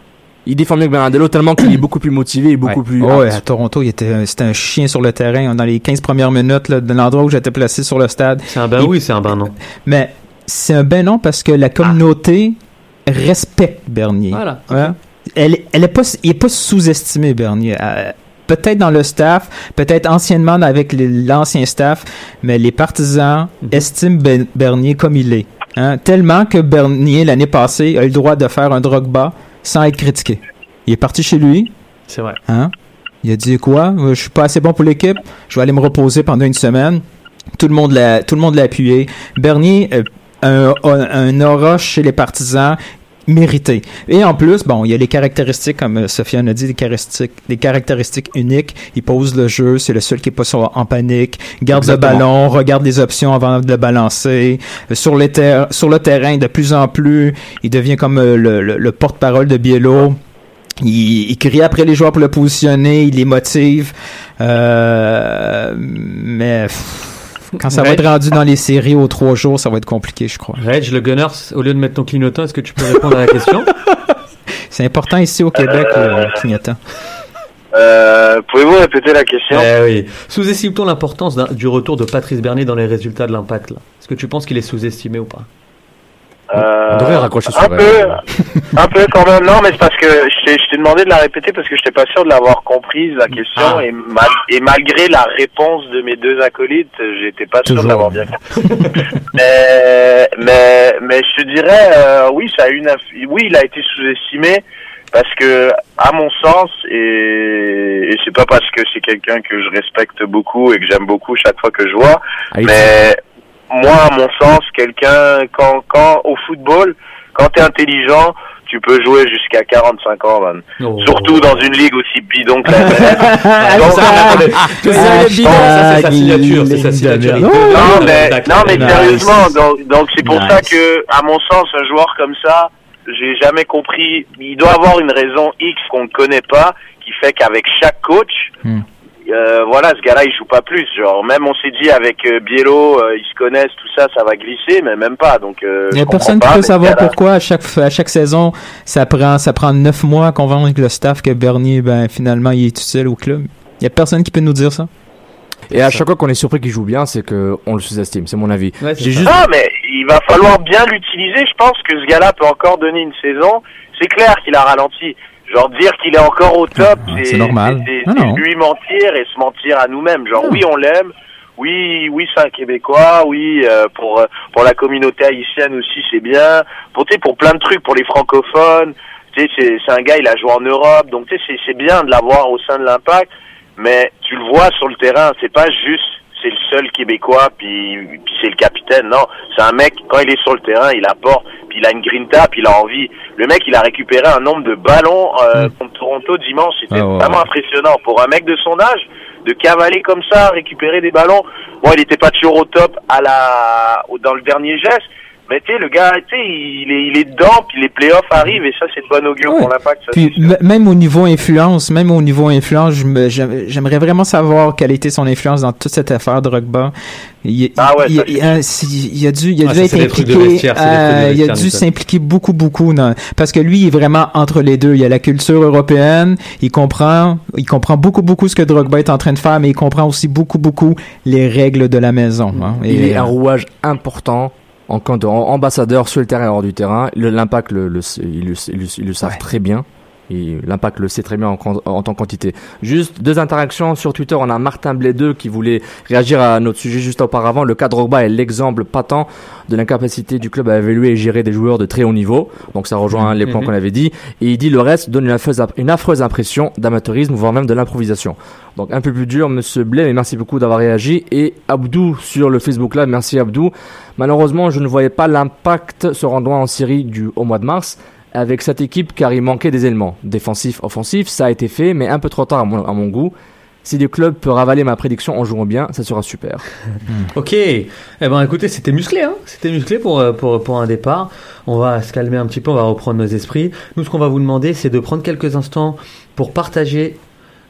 Il défend mieux que Bernardello tellement qu'il est beaucoup plus motivé et beaucoup Ouais. plus. Oh, ouais, à Toronto, il était, c'était un chien sur le terrain dans les 15 premières minutes là, de l'endroit où j'étais placé sur le stade. C'est un ben Il- oui, c'est un ben non. Mais c'est un ben non parce que la communauté respecte Bernier. Voilà. Ouais. Elle, elle est pas, il est pas sous-estimé, Bernier. Euh, peut-être dans le staff, peut-être anciennement avec l'ancien staff, mais les partisans Mhm. estiment Ben- Bernier comme il est. Hein? Tellement que Bernier, l'année passée, a eu le droit de faire un Drogba sans être critiqué. Il est parti chez lui, C'est vrai. Hein? Il a dit quoi? Euh, Je suis pas assez bon pour l'équipe. Je vais aller me reposer pendant une semaine. Tout le monde l'a, tout le monde l'a appuyé. Bernier, euh, un, un, un aura chez les partisans mérité. Et en plus, bon, il y a les caractéristiques, comme euh, Sofiane a dit, des caractéristiques, des caractéristiques uniques. Il pose le jeu, c'est le seul qui est pas sur- en panique. Garde Exactement. le ballon, regarde les options avant de le balancer. Euh, Sur, les ter- sur le terrain, de plus en plus, il devient comme euh, le, le- le porte-parole de Biello. Il, il crie après les joueurs pour le positionner, il les motive. Euh, mais pff, quand ça va être rendu dans les séries aux trois jours, ça va être compliqué, je crois. Reg, le Gunners, au lieu de mettre ton clignotant, est-ce que tu peux répondre à la question? C'est important ici au Québec, le clignotant. Euh, Pouvez-vous répéter la question? Eh oui. Sous-estime-t-on l'importance d'un- du retour de Patrice Bernier dans les résultats de l'impact là? Est-ce que tu penses qu'il est sous-estimé ou pas? Euh, On devrait raccrocher sur un elle. peu, un peu quand même. Non, mais c'est parce que je t'ai je t'ai demandé de la répéter parce que je n'étais pas sûr de l'avoir comprise la question Ah. et, mal- et malgré la réponse de mes deux acolytes, j'étais pas sûr de Toujours. l'avoir bien compris. mais, mais, mais je te dirais, euh, oui, ça a une, oui, il a été sous-estimé parce que, à mon sens, et, et c'est pas parce que c'est quelqu'un que je respecte beaucoup et que j'aime beaucoup chaque fois que je vois, Haïti. mais moi, à mon sens, quelqu'un, quand, quand, au football, quand t'es intelligent, tu peux jouer jusqu'à 45 ans, man. Oh. Surtout dans une ligue aussi bidon que la MLS. Ah, ça c'est sa signature, c'est sa signature. Non, non, mais, non, mais sérieusement, donc, donc c'est pour Nice. ça que, à mon sens, un joueur comme ça, j'ai jamais compris. Il doit avoir une raison X qu'on ne connaît pas, qui fait qu'avec chaque coach, Hmm. Euh, voilà, ce gars-là, il joue pas plus. Genre, même on s'est dit avec euh, Biello, euh, ils se connaissent, tout ça, ça va glisser, mais même pas. Donc, euh, Il n'y je a personne qui peut savoir pourquoi à chaque, à chaque saison, ça prend, ça prend neuf mois à convaincre le staff que Bernier, ben, finalement, il est utile au club. Il n'y a personne qui peut nous dire ça. Et à chaque fois qu'on est surpris qu'il joue bien, c'est que on le sous-estime. C'est mon avis. Ouais, J'ai juste Ah, mais il va falloir bien l'utiliser. Je pense que ce gars-là peut encore donner une saison. C'est clair qu'il a ralenti. Genre dire qu'il est encore au top, Ah, c'est normal. c'est- lui mentir et se mentir à nous-mêmes. Genre oui, on l'aime. Oui, oui, c'est un Québécois. Oui, euh, pour euh, pour la communauté haïtienne aussi, c'est bien. Pour tu sais, pour plein de trucs, pour les francophones. Tu sais, c'est c'est un gars, il a joué en Europe, donc tu sais, c'est c'est bien de l'avoir au sein de l'Impact. Mais tu le vois sur le terrain, c'est pas juste c'est le seul Québécois, puis, puis c'est le capitaine. Non, c'est un mec, quand il est sur le terrain, il apporte, puis il a une grinta, puis il a envie. Le mec, il a récupéré un nombre de ballons euh, contre Toronto dimanche. C'était Ah ouais, vraiment ouais. impressionnant. Pour un mec de son âge, de cavaler comme ça, récupérer des ballons. Bon, il était pas toujours au top à la, dans le dernier geste. Mais tu sais, le gars, tu sais, il est, il est dedans, puis les playoffs arrivent, et ça, c'est de bon augure Ouais. pour l'impact. ça, Puis même au niveau influence, même au niveau influence, j'aimerais vraiment savoir quelle était son influence dans toute cette affaire de Rugba. Il, Ah ouais, il, ça, il- il- si- il a dû, il a Ah, dû être impliqué. euh, il a dû s'impliquer beaucoup, beaucoup dans, parce que lui, il est vraiment entre les deux. Il y a la culture européenne, il comprend, il comprend beaucoup, beaucoup ce que Drogba est en train de faire, mais il comprend aussi beaucoup, beaucoup les règles de la maison. hein. il est un euh, rouage important en tant qu'ambassadeur sur le terrain et hors du terrain. L'impact, le, le, ils le, ils le- ils le savent Ouais. très bien. Et L'impact le sait très bien en, tant que quantité. Juste deux interactions sur Twitter. On a Martin Blédeux qui voulait réagir à notre sujet juste auparavant. Le cas Drogba est l'exemple patent de l'incapacité du club à évaluer et gérer des joueurs de très haut niveau. Donc ça rejoint les points Mhm. qu'on avait dit. Et il dit le reste donne une affreuse, une affreuse impression d'amateurisme, voire même de l'improvisation. Donc un peu plus dur, Monsieur Blais, mais merci beaucoup d'avoir réagi. Et Abdou sur le Facebook Live, merci Abdou. Malheureusement, je ne voyais pas l'impact se rendant en Syrie du, au mois de mars avec cette équipe car il manquait des éléments. Défensifs, offensifs, ça a été fait, mais un peu trop tard à mon, goût. Si le club peut ravaler ma prédiction en jouant bien, ça sera super. Ok. Eh ben, écoutez, c'était musclé, hein. C'était musclé pour, euh, pour, pour un départ. On va se calmer un petit peu, on va reprendre nos esprits. Nous, ce qu'on va vous demander, c'est de prendre quelques instants pour partager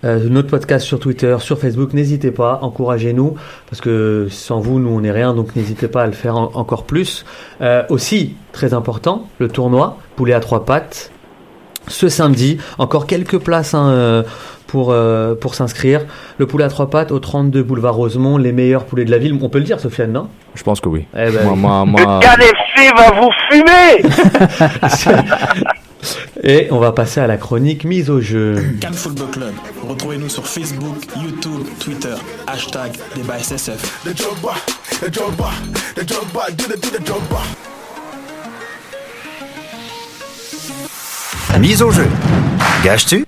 euh, notre podcast sur Twitter, sur Facebook. N'hésitez pas, encouragez-nous, parce que sans vous, nous, on n'est rien, donc n'hésitez pas à le faire en- encore plus. Euh, aussi, très important, le tournoi, poulet à trois pattes. Ce samedi, encore quelques places hein, euh, pour, euh, pour s'inscrire. Le poulet à trois pattes au 32 boulevard Rosemont, les meilleurs poulets de la ville. On peut le dire, Sofiane, non? Je pense que oui. Eh ben, Moi, moi, Le moi, KFC va vous fumer Et on va passer à la chronique mise au jeu. Cannes Football Club. Retrouvez-nous sur Facebook, YouTube, Twitter. Hashtag débat SSF. Mise au jeu. Gages-tu?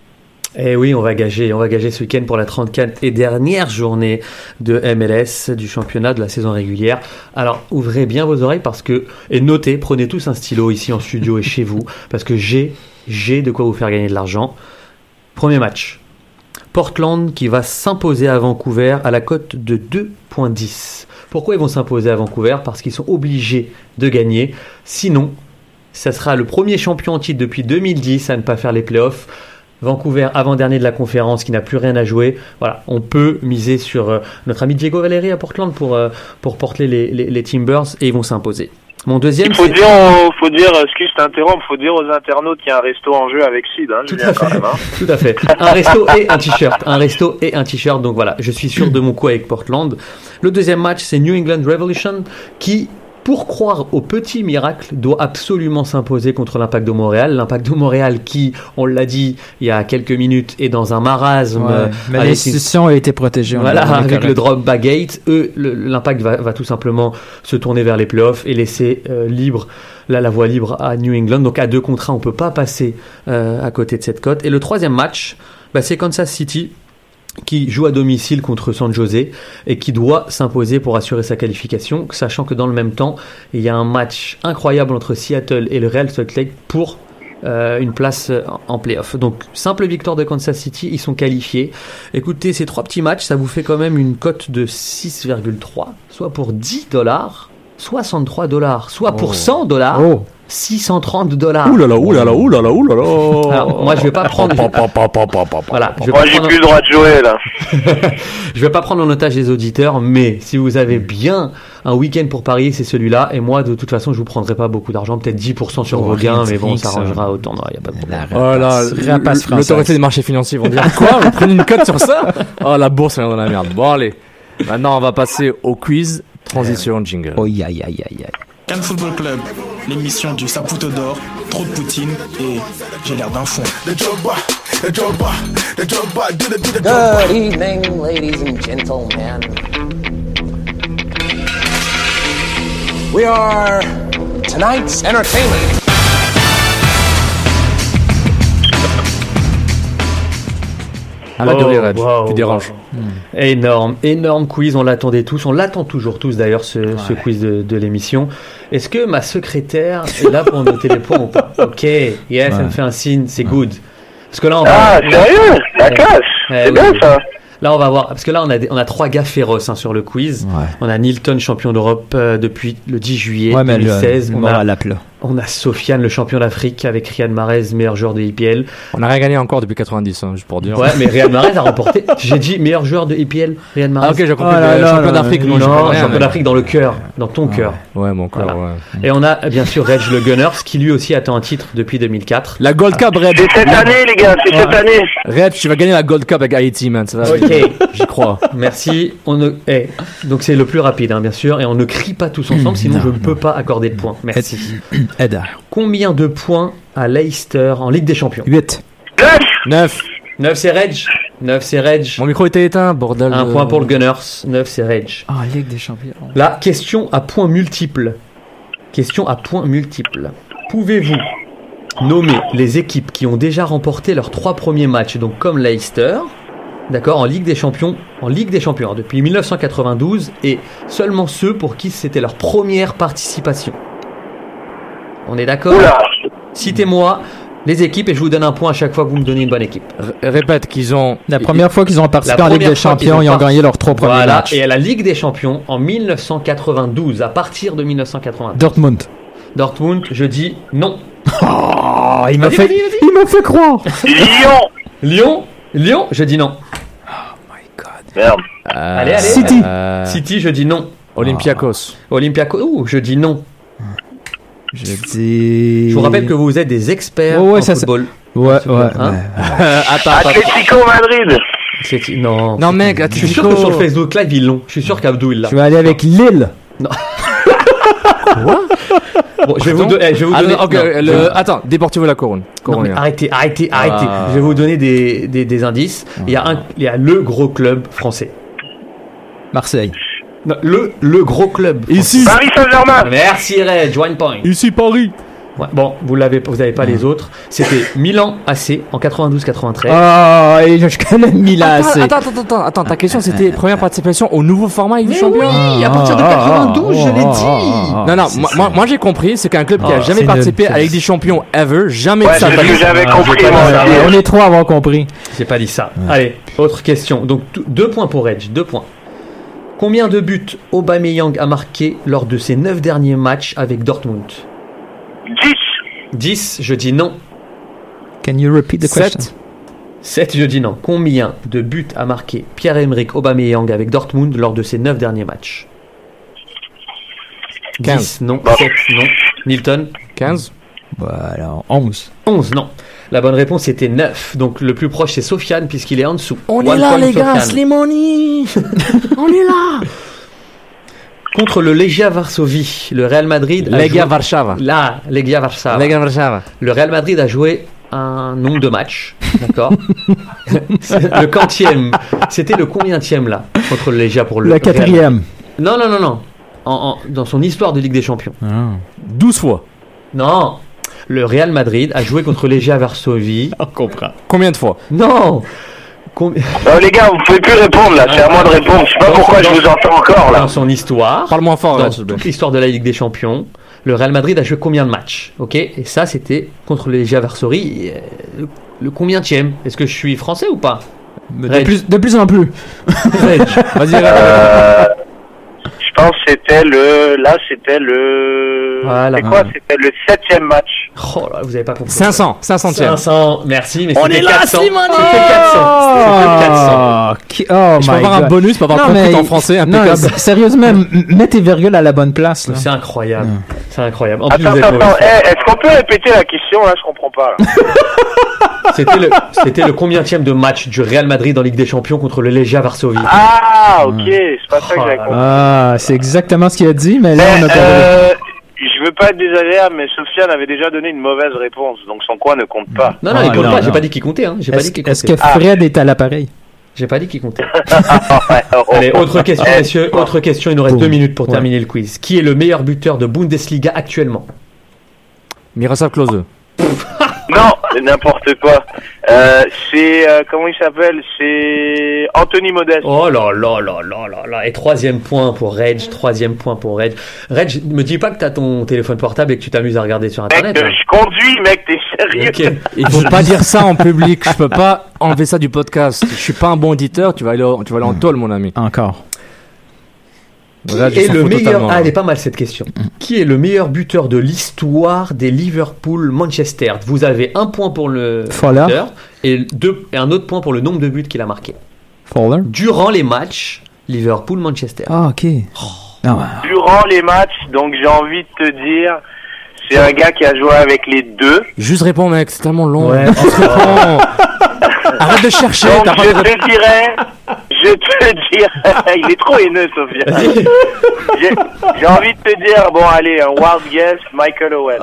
Et Eh oui, on va gager, on va gager ce week-end pour la 34 et dernière journée de MLS du championnat de la saison régulière. Alors, ouvrez bien vos oreilles parce que et notez, prenez tous un stylo ici en studio et chez vous parce que j'ai j'ai de quoi vous faire gagner de l'argent. Premier match. Portland qui va s'imposer à Vancouver à la cote de 2.10. Pourquoi ils vont s'imposer à Vancouver? Parce qu'ils sont obligés de gagner. Sinon, ça sera le premier champion en titre depuis 2010 à ne pas faire les playoffs. Vancouver, avant-dernier de la conférence, qui n'a plus rien à jouer. Voilà, on peut miser sur euh, notre ami Diego Valeri à Portland pour, euh, pour porter les, les, les Timbers et ils vont s'imposer. Mon deuxième, Il faut dire, au- faut dire, excuse, je t'interromps, faut dire aux internautes qu'il y a un resto en jeu avec Sid, hein, Tout à fait. même, hein. Tout à fait. Un resto et un t-shirt. Un resto et un t-shirt. Donc voilà, je suis sûr de mon coup avec Portland. Le deuxième match, c'est New England Revolution qui, pour croire au petit miracle, doit absolument s'imposer contre l'Impact de Montréal. L'Impact de Montréal qui, on l'a dit il y a quelques minutes, est dans un marasme. Ouais, euh, mais une- a été protégée. voilà, avec le drop Gate, eux, l'impact va, va tout simplement se tourner vers les playoffs et laisser euh, libre, là, la voie libre à New England. Donc à deux contrats, on peut pas passer euh, à côté de cette cote. Et le troisième match, bah, c'est Kansas City qui joue à domicile contre San Jose et qui doit s'imposer pour assurer sa qualification, sachant que dans le même temps, il y a un match incroyable entre Seattle et le Real Salt Lake pour euh, une place euh, en playoff. Donc simple victoire de Kansas City, ils sont qualifiés. Écoutez, ces trois petits matchs, ça vous fait quand même une cote de 6,3, soit pour 10 dollars, 63 dollars, soit pour 100 dollars, Oh, 630 dollars. Ouh là là, ouh là là, ouh là là, ouh là là. Alors, moi, je vais pas prendre- Voilà, je vais Moi, pas j'ai prendre- plus le droit de jouer, là. Je vais pas prendre en otage les auditeurs, mais si vous avez bien un week-end pour parier, c'est celui-là. Et moi, de toute façon, je vous prendrai pas beaucoup d'argent, peut-être 10% sur Oh, vos gains, mais bon, ça arrangera au tournoi, y a pas de problème. la Oh l'autorité des marchés financiers vont dire quoi? Vous prenez une cote sur ça? Oh la bourse est dans la merde. Bon allez, maintenant on va passer au quiz. Transition jingle. Oh, aïe, aïe, aïe, aïe. Cannes Football Club. L'émission du Saputo d'or, trop de poutine et j'ai l'air d'un fond. Good evening, ladies and gentlemen. We are tonight's entertainment. De rire, wow, Tu déranges. Énorme, énorme quiz. On l'attendait tous, on l'attend toujours tous d'ailleurs, ce, ce quiz de, de l'émission. Est-ce que ma secrétaire est là pour noter les points ou pas Ok, yes, elle me fait un signe, c'est good. Parce que là, on va. Ah, sérieux? La classe Eh C'est bien, oui. ça Là, on va voir. Parce que là, on a, des- on a trois gars féroces hein, sur le quiz. Ouais. On a Nilton, champion d'Europe euh, depuis le 10 juillet Ouais, mais le, 2016. le on, mort a, plat. On a Sofiane, le champion d'Afrique, avec Riyad Mahrez, meilleur joueur de IPL. On n'a rien gagné encore depuis 90, hein, juste pour dire. Ouais, mais Riyad Mahrez a remporté. J'ai dit meilleur joueur de IPL, Riyad Mahrez. Ah ok, j'ai compris. Oh là le là champion d'Afrique, non, je non, rien, champion mais- d'Afrique dans le cœur, dans ton cœur. Ouais, mon Voilà. ouais. Et on a bien sûr Reg le Gunners, qui lui aussi attend un titre depuis 2004. La Gold Cup, Red. C'est cette année, les gars, c'est cette année Red, tu vas gagner la Gold Cup avec Haïti, man. Ça va. Ok, J'y crois. merci. On ne... eh, donc c'est le plus rapide, hein, bien sûr, et on ne crie pas tous ensemble, sinon Non, je ne peux pas accorder de points. Merci. Combien de points à Leicester en Ligue des Champions 8. Neuf 9. 9 c'est Reg. 9 c'est Reg. Mon micro était éteint, bordel. Un de- point pour le Gunners. 9 c'est Reg. Ah, Ligue des Champions. La question à points multiples. Question à points multiples. Pouvez-vous nommer les équipes qui ont déjà remporté leurs trois premiers matchs, donc comme Leicester, d'accord, en Ligue des Champions, en Ligue des Champions hein, depuis 1992, et seulement ceux pour qui c'était leur première participation? On est d'accord Citez-moi les équipes et je vous donne un point à chaque fois que vous me donnez une bonne équipe. R- Répète qu'ils ont. La première fois qu'ils ont participé La en Ligue des Champions, ont ils ont gagné leurs trois premiers Voilà, matchs. et à la Ligue des Champions en 1992, à partir de 1992. Dortmund. Dortmund, je dis non. Oh, il m'a fait, vas-y, vas-y. il m'a fait croire. Lyon Lyon Lyon, je dis non. Merde. Euh, Allez, allez. City. euh, City, je dis non. Olympiakos. Olympiakos, ouh, je dis non. Je dis. Je vous rappelle que vous êtes des experts Ouais, ouais, en ça, ça- football. Ouais, ouais. Hein ouais. attends, attends. Atlético Madrid Non. Non, mec, Je suis sûr que Atlético. sur le Facebook Live, ils l'ont. Je suis sûr qu'Abdou, il l'a. Je vais aller avec Lille. Bon, je vais vous, do- eh, je vais vous Ah, donner. non, non, le- je Attends, Deportivo La. Non, mais arrêtez, arrêtez, arrêtez. Ah. Je vais vous donner des, des, des indices. Il y, a un, il y a le gros club français. Marseille. Non, le, le gros club. Ici, Paris Saint-Germain Merci Red, one point. ici Paris. Ouais, bon, vous l'avez, vous n'avez pas les autres. C'était Milan AC en 92-93. Ah, et je, connais Milan assez. Attends, attends, attends, attends, attends, ta question c'était première participation au nouveau format Ligue des Champions oui, à partir de Ah, 92, je l'ai ah, dit. ah, ah, Non, non, moi, c'est- moi, moi, j'ai compris, c'est qu'un club qui a Ah, jamais participé à Ligue des Champions ever, jamais Ouais, de sa c'est ce que vie. j'avais Ah, compris, ça. On est trois à avoir compris. J'ai pas dit ça. Allez, autre question. Donc deux points pour Edge, deux points. Combien de buts Aubameyang a marqué lors de ses neuf derniers matchs avec Dortmund 10 10, je dis non. Can you repeat the question? 7. 7, je dis non. Combien de buts a marqué Pierre-Emerick Aubameyang avec Dortmund lors de ses neuf derniers matchs? 15. 10, non. Bon. 7, non. Nilton 15. Voilà, 11. 11, non. La bonne réponse était 9. Donc le plus proche c'est Sofiane puisqu'il est en dessous. On One est là, les gars. Slimani On est là Contre le Legia Varsovie, le Real Madrid. a Legia joué- Warszawa. Là, Legia Varsovie. Legia Warszawa. Le Real Madrid a joué un nombre de matchs, d'accord Le quantième. C'était le combientième là contre le Legia pour le. Le Real quatrième. Non, non, non, non. En- en- dans son histoire de Ligue des Champions. 12 fois. Non. Le Real Madrid a joué contre Legia Varsovie. On comprend. Combien de fois Non. Oh, les gars, vous pouvez plus répondre là, c'est à moi de répondre. Je sais pas Dans- pourquoi je vous entends encore là. Dans son histoire. Parle moins fort, dans là, toute l'histoire de la Ligue des Champions, le Real Madrid a joué combien de matchs Ok? Et ça, c'était contre le Legia Varsovie. euh, Le, le combientième Est-ce que je suis français ou pas? De plus, de plus en plus. Vas-y, Euh, pense c'était le. Là, c'était le. Voilà. C'est quoi C'était le septième match. Oh là, vous avez pas compris. 500, 500 500, merci, mais On est là, 400. Slimani C'était 400. C'était 400. Oh, qui- oh Je peux avoir un bonus pour avoir Non, compris mais- en français, impeccable. sérieusement, mets tes virgules à la bonne place. C'est incroyable. C'est incroyable. En Attends, attends. Eh, Est-ce qu'on peut répéter la question là? Je comprends pas. C'était le, c'était le combientième de match du Real Madrid en Ligue des Champions contre le Legia Varsovie. Ah, ok, c'est pas ça que j'avais compris. Ah, c'est exactement ce qu'il a dit, mais là, on a euh, je veux pas être désagréable, mais Sofiane avait déjà donné une mauvaise réponse, donc son quoi ne compte pas. Non, non, Ah, il compte non, pas. J'ai pas dit qu'il comptait. Hein. J'ai pas dit Est-ce que Fred est à l'appareil? J'ai pas dit qu'il comptait. Oh, oh. Allez, autre question, Eh, messieurs. Autre question. Il nous reste Boum. deux minutes pour Ouais. terminer le quiz. Qui est le meilleur buteur de Bundesliga actuellement? Miroslav Klose. Non, n'importe quoi. Euh, c'est euh, comment il s'appelle? C'est Anthony Modeste. Oh là là là là là là. Et troisième point pour Reg. Troisième point pour Reg. Reg, me dis pas que t'as ton téléphone portable et que tu t'amuses à regarder sur internet. hein. je conduis, mec, t'es sérieux? Ok. Il faut pas dire ça en public. Je peux pas enlever ça du podcast. Je suis pas un bon auditeur. Tu vas aller, tu vas aller en tôle, mon ami. Encore. Là, Qui est le meilleur totalement, Ah, elle est pas mal cette question. Qui est le meilleur buteur de l'histoire des Liverpool Manchester? Vous avez un point pour le Fowler. buteur et, deux, et un autre point pour le nombre de buts qu'il a marqué. Fowler? Durant les matchs Liverpool Manchester. Ah, ok. Non, Durant les matchs, donc j'ai envie de te dire, c'est un gars qui a joué avec les deux. Juste réponds, mec. C'est tellement long. Ouais. Arrête de chercher. Donc je te dirais, je te dire, il est trop haineux, Sofiane. J'ai envie de te dire, bon, allez, un wild guess, Michael Owen.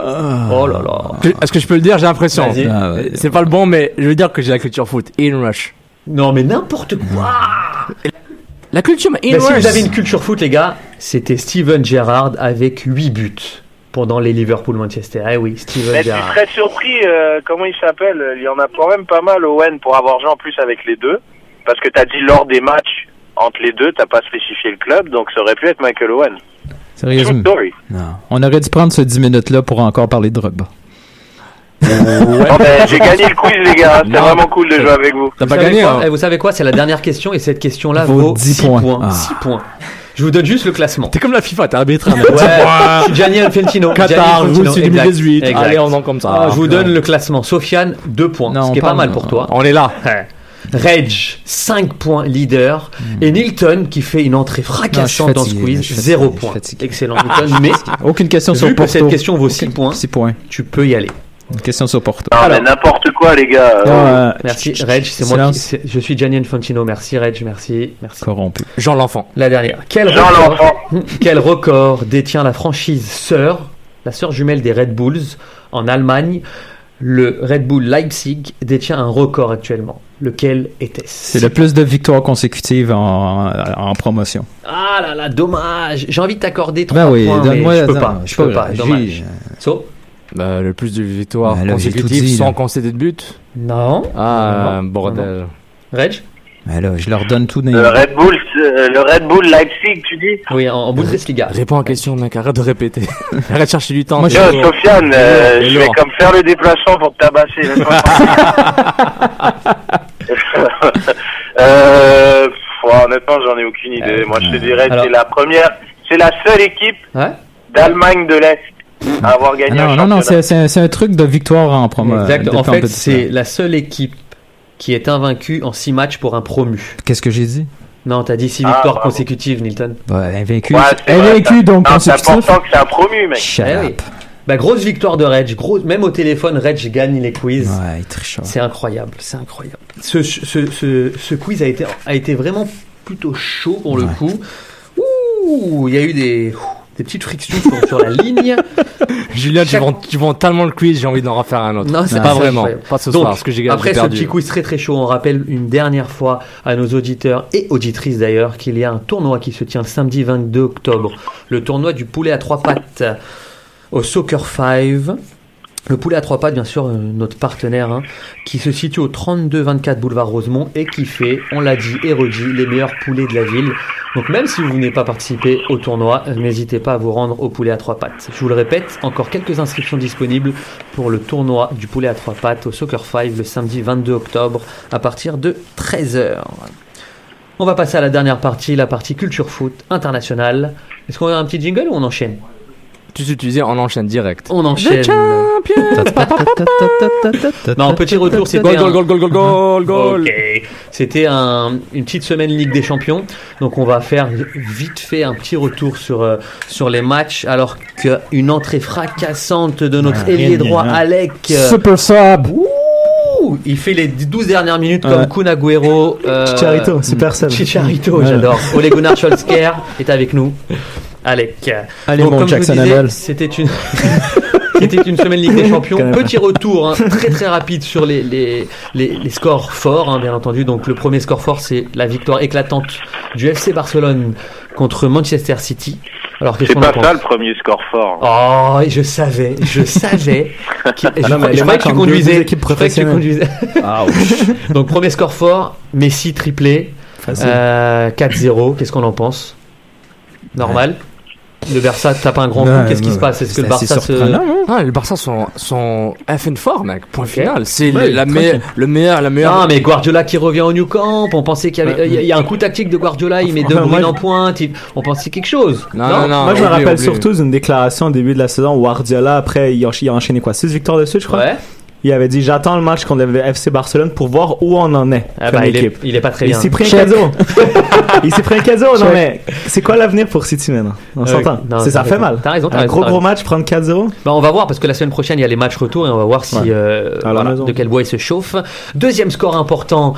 Oh là là. Est-ce que je peux le dire? J'ai l'impression. Ah, ouais. C'est pas le bon, mais je veux dire que j'ai la culture foot. Ian Rush. Non, mais n'importe quoi. La culture, mais Ian Bah, si Rush. vous avez une culture foot, les gars, c'était Steven Gerrard avec 8 buts pendant les Liverpool-Manchester. Eh oui, Steven Mais je suis très surpris, euh, comment il s'appelle? Il y en a quand même pas mal, Owen, pour avoir joué en plus avec les deux. Parce que t'as dit lors des matchs entre les deux, t'as pas spécifié le club, donc ça aurait pu être Michael Owen. Sérieusement. story. Non. On aurait dû prendre ce 10 minutes-là pour encore parler de Drogba. Ben, j'ai gagné le quiz, les gars. C'était vraiment cool de jouer avec vous. T'as Vous pas savez gagné, quoi hein Eh, Vous savez quoi C'est la dernière question et cette question-là Vaut vaut 10 6 points. points. Ah. 6 points. Je vous donne juste le classement. T'es comme la FIFA, t'es arbitre. hein, Ouais, je suis Gianni Infantino. Qatar, exact, 2018. exact. Allez, on en comme ça. Ah, je vous donne le classement. Sofiane, 2 points. Non, ce qui est pas mal pour toi. On est là. Reg, 5 points leader. Et Nilton qui fait une entrée Non, fracassante dans ce quiz, je suis 0 fatigué, je points. Excellent Nilton, mais Aucune question sur vu que Porto. cette question vaut 6 points, 6 points. tu peux y aller. Une question sur Porto. Non, mais n'importe quoi, les gars. Non, Euh, Merci Reg, c'est moi qui, c'est- je suis Gianni Infantino. Merci Reg, merci, merci. Corrompu. Jean l'enfant. La dernière. Quel Jean record, l'enfant. quel record détient la franchise sœur, la sœur jumelle des Red Bulls en Allemagne Le Red Bull Leipzig détient un record actuellement. Lequel était-ce? C'est le plus de victoires consécutives en, en promotion. Ah là là, dommage. J'ai envie de t'accorder 3 Ben oui, points, mais je peux non, pas. Je peux pas Dommage. So? Bah, le plus de victoires Bah, consécutives dit, sans concéder de but? Non. Ah, Non. bordel. Reg? Là, je leur donne tout Le Red Bull, euh, le Red Bull Leipzig, tu dis Oui, en, en Bundesliga. Réponds à la question, mec. Arrête de répéter. Arrête de chercher du temps. Moi, Yo, lourd. Sofiane, euh, je vais comme faire le déplacement pour te tabasser. euh, pff, honnêtement, j'en ai aucune idée. Moi, je te dirais, Alors- c'est la première, c'est la seule équipe Ouais d'Allemagne de l'Est à avoir Ah gagné non, un non, non, championnat. c'est- un- truc de victoire en promo. Exact. de En fait, c'est la seule équipe qui est invaincue en 6 matchs pour un promu. Qu'est-ce que j'ai dit? Non, t'as dit 6 Ah, victoires bravo. consécutives, Nilton. Ouais, invaincu. Ouais, invaincu, donc non, C'est consécutif. important que c'est un promu, mec. Shut Eh up. Bah, grosse victoire de Reg. Gros, même au téléphone, Reg gagne les quiz. Ouais, il triche. C'est incroyable, c'est incroyable. Ce, ce, ce, ce quiz a été, a été vraiment plutôt chaud pour le Ouais. coup. Ouh, il y a eu des, des petites frictions sur, sur la ligne. Julien, tu vends, tu vends tellement le quiz, j'ai envie d'en refaire un autre. Non, c'est pas ça, vraiment. Pas ce Donc, soir, parce que j'ai. Après ce perdu. petit quiz très très chaud, on rappelle une dernière fois à nos auditeurs et auditrices d'ailleurs qu'il y a un tournoi qui se tient le samedi 22 octobre. Le tournoi du poulet à trois pattes au Soccer 5. Le poulet à trois pattes, bien sûr, euh, notre partenaire, hein, qui se situe au 32-24 boulevard Rosemont et qui fait, on l'a dit et redit, les meilleurs poulets de la ville. Donc même si vous n'avez pas participé au tournoi, euh, n'hésitez pas à vous rendre au poulet à trois pattes. Je vous le répète, encore quelques inscriptions disponibles pour le tournoi du poulet à trois pattes au Soccer 5 le samedi 22 octobre à partir de 13h. On va passer à la dernière partie, la partie culture foot internationale. Est-ce qu'on a un petit jingle ou on enchaîne? Tu utilisé, on enchaîne direct. On enchaîne. Non, petit retour, c'était Goal, un- goal, goal, goal, goal, goal. C'était un- une petite semaine Ligue des Champions. Donc on va faire vite fait un petit retour sur, euh, sur les matchs. Alors qu'une entrée fracassante de notre Ouais, ailier droit. Alec. euh, Super sub. ouh, il fait les 12 dernières minutes comme Ouais. Kun Agüero. euh, Chicharito, super sub. Chicharito, Ouais. j'adore. Ole Gunnar Solskjaer est avec nous. Alec. Allez, Donc, mon comme je vous Jackson disais, Abel. C'était une. C'était une semaine Ligue des Champions. Petit retour hein, très très rapide sur les, les, les, les scores forts, hein, bien entendu. Donc le premier score fort, c'est la victoire éclatante du FC Barcelone contre Manchester City. Alors qu'est-ce C'est qu'on pas en pense ça le premier score fort. Oh, je savais, je savais. je, je croyais que tu conduisais. Je croyais que tu conduisais. Donc premier score fort, Messi triplé, Facile. euh, 4-0. Qu'est-ce qu'on en pense? Normal? Le Barça tape un grand coup. Ouais, Qu'est-ce qui se passe? Est-ce que le Barça se hein? Ah, le Barça sont, sont FN fort, mec. Point final. C'est la meilleure, le meilleur, la meilleure. Non, mais Guardiola qui revient au New Camp, on pensait qu'il y avait, il y a- un coup tactique de Guardiola, il met De Enfin, moi, Bruyne en pointe, il- on pensait quelque chose. Non, non, non. Moi, je me rappelle surtout d'une déclaration au début de la saison où Guardiola, après, il a, il a enchaîné quoi? 6 victoires de suite, je crois? Ouais. Il avait dit J'attends le match contre le FC Barcelone pour voir où on en est Ah comme bah, il, est, équipe. il est pas très Il bien. s'est pris un cadeau. il s'est pris un cadeau. Non, mais c'est quoi l'avenir pour City maintenant? On Euh, s'entend. C'est- Ça fait mal. T'as raison, Un raison, gros gros raison. match, prendre 4-0. Bah, on va voir parce que la semaine prochaine il y a les matchs retour et on va voir si Ouais. euh, voilà, de quel bois il se chauffe. Deuxième score important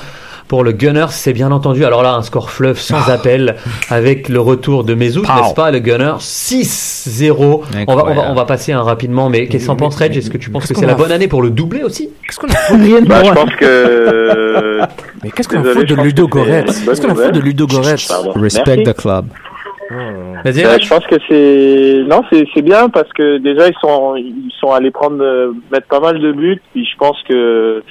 pour le Gunners, c'est bien entendu. Alors là, un score fleuve sans Ah. appel avec le retour de Mesut, Pow. n'est-ce pas, le Gunners? 6-0. On va, on, va, Incroyable. on va passer un rapidement, mais qu'est-ce que t'en penses, Reg? Est-ce que tu penses que c'est la bonne année pour le doubler aussi? Qu'est-ce qu'on a Rien de Bah, je pense que. Mais qu'est-ce qu'on je de pense Ludo Goretz? Qu'est-ce qu'on a foutu de. Ludo Goretz? Respect Merci. the club. Vas-y, Euh, Reg. je pense que c'est non, c'est c'est bien parce que déjà ils sont ils sont allés prendre euh, mettre pas mal de buts. Puis je pense que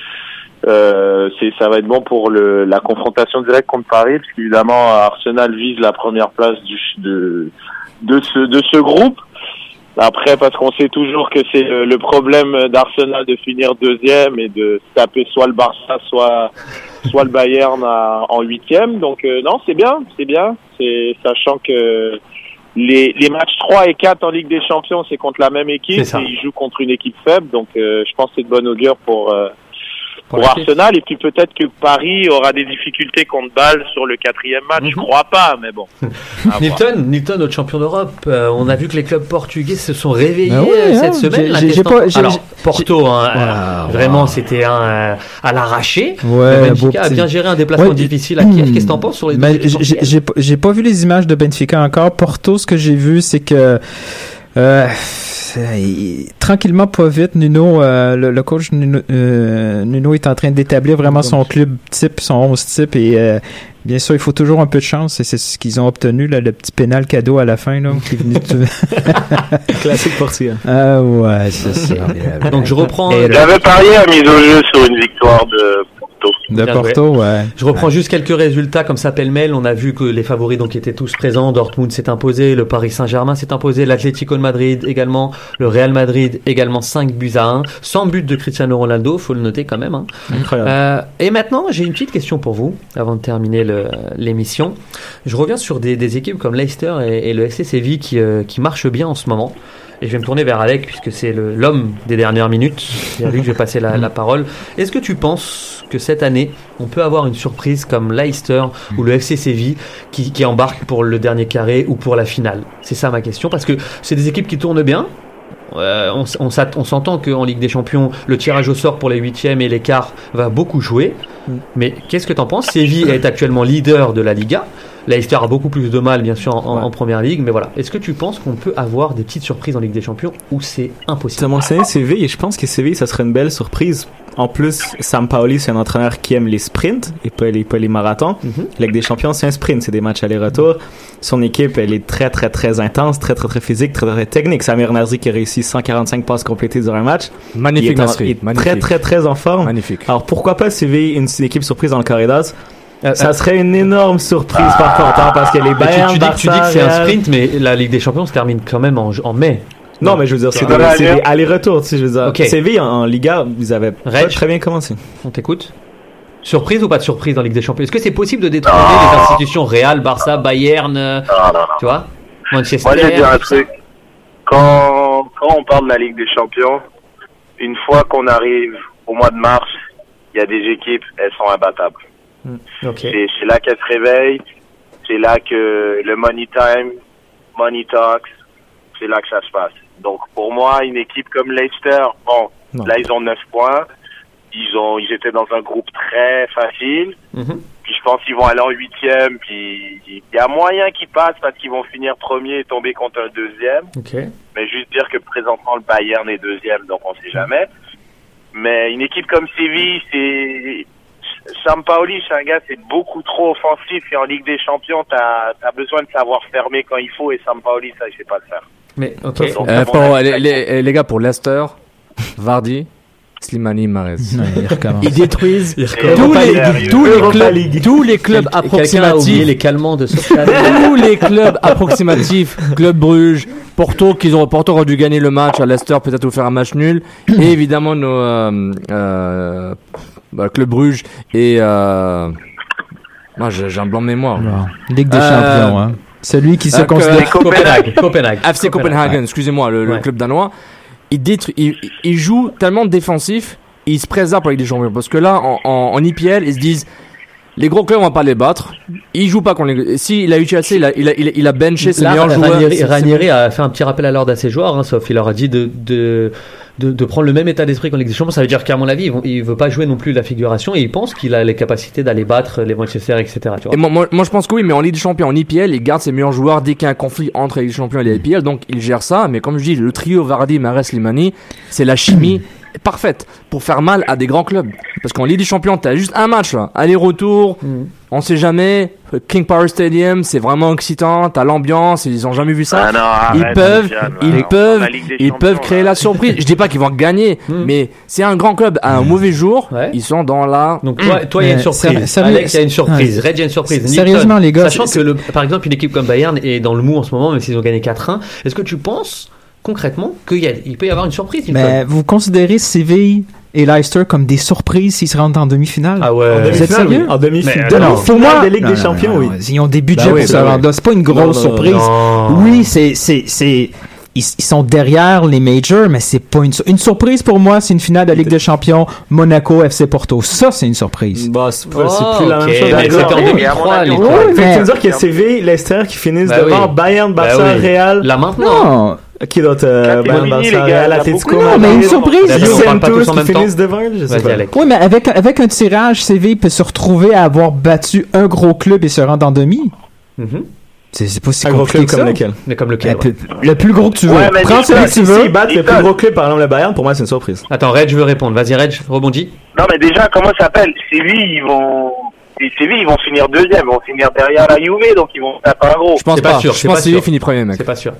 euh, c'est ça va être bon pour le la confrontation directe contre Paris, parce qu'évidemment Arsenal vise la première place du de de ce de ce groupe. Après, parce qu'on sait toujours que c'est le, le problème d'Arsenal de finir deuxième et de taper soit le Barça, soit soit le Bayern à- en huitième. Donc euh, non, c'est bien, c'est bien. C'est sachant que les, les matchs 3 et 4 en Ligue des Champions, c'est contre la même équipe et ils jouent contre une équipe faible. Donc euh, je pense que c'est de bonne augure pour Pour. Arsenal. Et puis peut-être que Paris aura des difficultés contre Bâle sur le quatrième match. Je Mhm. crois pas, mais bon. Nilton, Nilton, notre champion d'Europe, euh, on a vu que les clubs portugais se sont réveillés Ah ouais, euh, hein, cette semaine. j'ai- qu'est-ce j'ai que pas- Alors, Porto, hein, Wow, euh, wow. vraiment, c'était un euh, à l'arraché. Ouais, Benfica a bien géré un déplacement Ouais, difficile à Kiev. hmm. Qu'est-ce que t'en penses sur les Ben, j'ai- pas- j'ai pas vu les images de Benfica encore. Porto, ce que j'ai vu, c'est que euh, il- tranquillement, pas vite, Nuno, euh, le, le coach Nuno, euh, Nuno est en train d'établir vraiment son club type, son 11 type et euh, bien sûr, il faut toujours un peu de chance et c'est ce qu'ils ont obtenu, là, le petit pénal cadeau à la fin, là, qui est venu de- Classique portugais. Ah ouais, c'est ça. Donc je reprends. J'avais parié à mise au jeu sur une victoire de Porto. De Bien Porto, ouais. Je reprends juste quelques résultats comme ça pêle-mêle. On a vu que les favoris donc étaient tous présents. Dortmund s'est imposé, le Paris Saint-Germain s'est imposé, l'Atlético de Madrid également, le Real Madrid également 5 buts à 1, sans but de Cristiano Ronaldo, faut le noter quand même. hein. Incroyable. Euh, et maintenant, j'ai une petite question pour vous, avant de terminer l'émission. Je reviens sur des, des équipes comme Leicester et, et le FC Séville qui, euh, qui marchent bien en ce moment. Et je vais me tourner vers Alec, puisque c'est l'homme des dernières minutes. C'est à lui que je vais passer la, la parole. Est-ce que tu penses que cette année, on peut avoir une surprise comme Leicester ou le FC Séville qui, qui embarque pour le dernier carré ou pour la finale? C'est ça ma question, parce que c'est des équipes qui tournent bien, euh, on on on s'entend qu'en Ligue des Champions, le tirage au sort pour les huitièmes et les quarts va beaucoup jouer. Mais qu'est-ce que t'en penses? Séville est actuellement leader de la Liga. Leicester a beaucoup plus de mal, bien sûr, en, en première ligue. Mais voilà, est-ce que tu penses qu'on peut avoir des petites surprises en Ligue des Champions ou c'est impossible? Tu as mentionné Séville et je pense que Séville, ça serait une belle surprise. En plus, Sam Paoli, c'est un entraîneur qui aime les sprints et pas les, pas les marathons. La Ligue des Champions, c'est un sprint, c'est des matchs aller-retour. Son équipe, elle est très, très, très intense, très, très, très physique, très, très technique. Samir Nasri qui a réussi 145 passes complétées durant un match. Magnifique, il est, en- Nasri, il est magnifique. très, très, très en forme. Magnifique. Alors pourquoi pas Séville, une, une équipe surprise dans le Corridas Ça euh, serait une énorme surprise par contre, hein, parce que les tu, dis, que- tu dis que c'est un sprint, mais la Ligue des Champions se termine quand même en, en mai. Non, mais je veux dire, c'est des, allers-retours, tu sais, je veux dire. Ok. Séville en, en Liga, vous avez pas très bien commencé. On t'écoute Surprise ou pas de surprise dans Ligue des Champions? Est-ce que c'est possible de détrôner les institutions Real, Barça, Bayern, euh, Non, non, non. tu vois? Manchester Moi, je vais dire un truc. Quand, quand on parle de la Ligue des Champions, une fois qu'on arrive au mois de mars, il y a des équipes, elles sont imbattables. Ok. C'est c'est là qu'elles se réveillent. C'est là que le money time, money talks, c'est là que ça se passe. Donc, pour moi, une équipe comme Leicester, bon, Non. là, ils ont 9 points. Ils ont, ils étaient dans un groupe très facile. Mhm. Puis je pense qu'ils vont aller en huitième. Puis il y a moyen qu'ils passent parce qu'ils vont finir premier et tomber contre un deuxième. Ok. Mais juste dire que présentement le Bayern est deuxième, donc on sait jamais. Mais une équipe comme Séville, c'est Sampaoli, c'est un gars, c'est beaucoup trop offensif et en Ligue des Champions, t'as as besoin de savoir fermer quand il faut et Sampaoli, ça, il sait pas le faire. Mais ok. Donc, Euh, pour, avis, les, les- les gars, pour Leicester, Vardy, Slimani, Marez. Ouais, il recommence. Ils détruisent tous les, tous clubs, tous les clubs approximatifs, les calmants de. Tous les clubs approximatifs, Club Bruges, Porto, qu'ils ont, Porto aurait dû gagner le match, à Leicester peut-être ou faire un match nul, et évidemment nos, euh, euh, bah, Club Bruges et, euh, moi j'ai un blanc de mémoire. Ligue des Euh, champions, hein. Celui qui se euh, considère. Copenhague. Copenhague. FC Copenhagen, excusez-moi, le, club danois, il, détruit, il, il joue tellement défensif, il se préserve pour la Ligue des Champions. Parce que là, en, en, en IPL, ils se disent, les gros clubs, on va pas les battre. Il joue pas contre les. Si il a eu Chelsea, il a, il a, il benché ses Là, meilleurs joueurs. Ranieri, a fait un petit rappel à l'ordre à ses joueurs, hein, sauf il leur a dit de, de de, de prendre le même état d'esprit qu'en Ligue des Champions. Ça veut dire qu'à mon avis, il veut pas jouer non plus la figuration et il pense qu'il a les capacités d'aller battre les Manchester, etc. Tu vois. Et moi, moi, moi, je pense que oui, mais en Ligue des Champions, en IPL, il garde ses meilleurs joueurs dès qu'il y a un conflit entre des Champions et les IPL, donc il gère ça. Mais comme je dis, le trio Vardy, Mares, Slimani, c'est la chimie parfaite pour faire mal à des grands clubs. Parce qu'en Ligue des Champions, t'as juste un match, là. Aller-retour, on sait jamais. King Power Stadium, c'est vraiment excitant. T'as l'ambiance, ils ont jamais vu ça. Ah non, ils peuvent, ils peuvent, ils peuvent créer là. la surprise. Je dis pas qu'ils vont gagner, mais c'est un grand club à un mauvais jour. Ils sont dans la. Donc toi, toi, il y a une surprise. Alex, il y a une surprise. Red, il y a une surprise. Sérieusement, les gars, Sachant que, le, par exemple, une équipe comme Bayern est dans le mou en ce moment, même s'ils ont gagné 4-1, est-ce que tu penses concrètement qu'il peut y avoir une surprise Mais vous considérez Séville et Leicester comme des surprises s'ils se rendent en demi-finale? Ah ouais. En Vous êtes demi-finale, oui. sérieux En demi-finale. Finale pour moi, de Ligue des non, Champions, non, oui. Ils ont des budgets oui, pour se rendre. C'est pas une grosse Non, surprise. non. Oui, c'est, c'est, c'est, ils, sont derrière les majors, mais c'est pas une, sur- une surprise pour moi. C'est une finale de la Ligue des Champions, Monaco, FC Porto. Ça, c'est une surprise. Bah, c'est Oh, pas- c'est plus la ok, même chose. mais c'était en Oui. 2003, les Oui, trois. Fait que mais- tu veux dire qu'il y a CV, Leicester qui finissent Bah devant oui. Bayern, Barça, Bah oui. Real. Là maintenant. Non, Qui d'autre euh, les gars, Real, Atletico Non, mais une surprise. En qui finissent devant, je sais Vas-y, pas. Alex. Oui, mais avec, avec un tirage, Séville peut se retrouver à avoir battu un gros club et se rendre en demi. Mhm. C'est, c'est pas si Un gros compliqué club comme lequel? Comme Le, lequel ouais. plus- le plus gros que tu veux. Prends celui que tu veux. battent le plus gros club, par exemple le Bayern, pour moi c'est une surprise. Attends, Red, je veux répondre. Vas-y, Red, rebondis. Non, mais déjà, comment ça s'appelle? Séville, ils vont. Séville, ils vont finir deuxième, ils vont finir derrière la Juve, donc ils vont taper un gros. Je pense pas pas. sûr, Je pense que Séville finit premier, mec. C'est pas sûr.